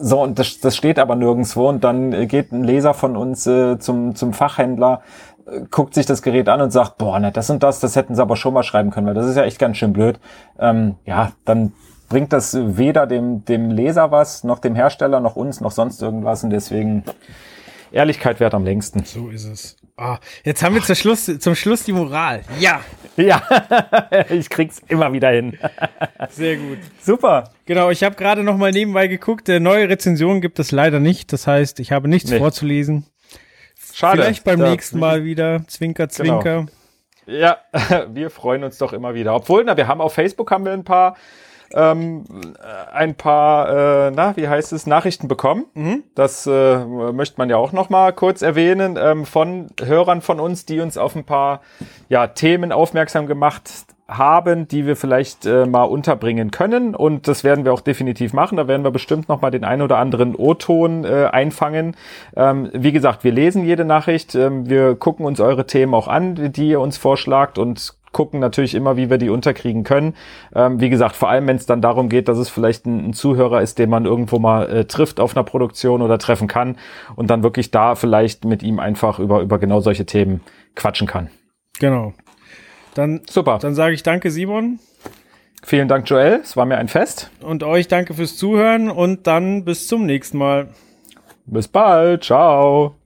so, und das, das steht aber nirgendwo und dann äh, geht ein Leser von uns äh, zum, zum Fachhändler, äh, guckt sich das Gerät an und sagt, boah, ne, das und das, das hätten sie aber schon mal schreiben können, weil das ist ja echt ganz schön blöd. Ähm, ja, dann bringt das weder dem, dem Leser was, noch dem Hersteller, noch uns, noch sonst irgendwas und deswegen Ehrlichkeit wert am längsten. So ist es. Ah, jetzt haben wir zum Schluss, zum Schluss die Moral. Ja. Ja, ich krieg's immer wieder hin. Sehr gut. Super. Genau, ich habe gerade noch mal nebenbei geguckt. Äh, neue Rezensionen gibt es leider nicht. Das heißt, ich habe nichts nee. vorzulesen. Schade. Vielleicht beim da, nächsten Mal wieder. Zwinker, genau. Zwinker. Genau. Ja, wir freuen uns doch immer wieder. Obwohl, na, wir haben auf Facebook haben wir ein paar ähm, ein paar, äh, na, wie heißt es, Nachrichten bekommen. Mhm. Das äh, möchte man ja auch noch mal kurz erwähnen ähm, von Hörern von uns, die uns auf ein paar ja, Themen aufmerksam gemacht haben, die wir vielleicht äh, mal unterbringen können. Und das werden wir auch definitiv machen. Da werden wir bestimmt noch mal den ein oder anderen O-Ton äh, einfangen. Ähm, wie gesagt, wir lesen jede Nachricht. Ähm, wir gucken uns eure Themen auch an, die ihr uns vorschlagt und gucken natürlich immer, wie wir die unterkriegen können. Ähm, wie gesagt, vor allem, wenn es dann darum geht, dass es vielleicht ein, ein Zuhörer ist, den man irgendwo mal äh, trifft auf einer Produktion oder treffen kann und dann wirklich da vielleicht mit ihm einfach über, über genau solche Themen quatschen kann. Genau. Dann, Super. Dann sage ich danke, Simon. Vielen Dank, Joel. Es war mir ein Fest. Und euch danke fürs Zuhören und dann bis zum nächsten Mal. Bis bald. Ciao.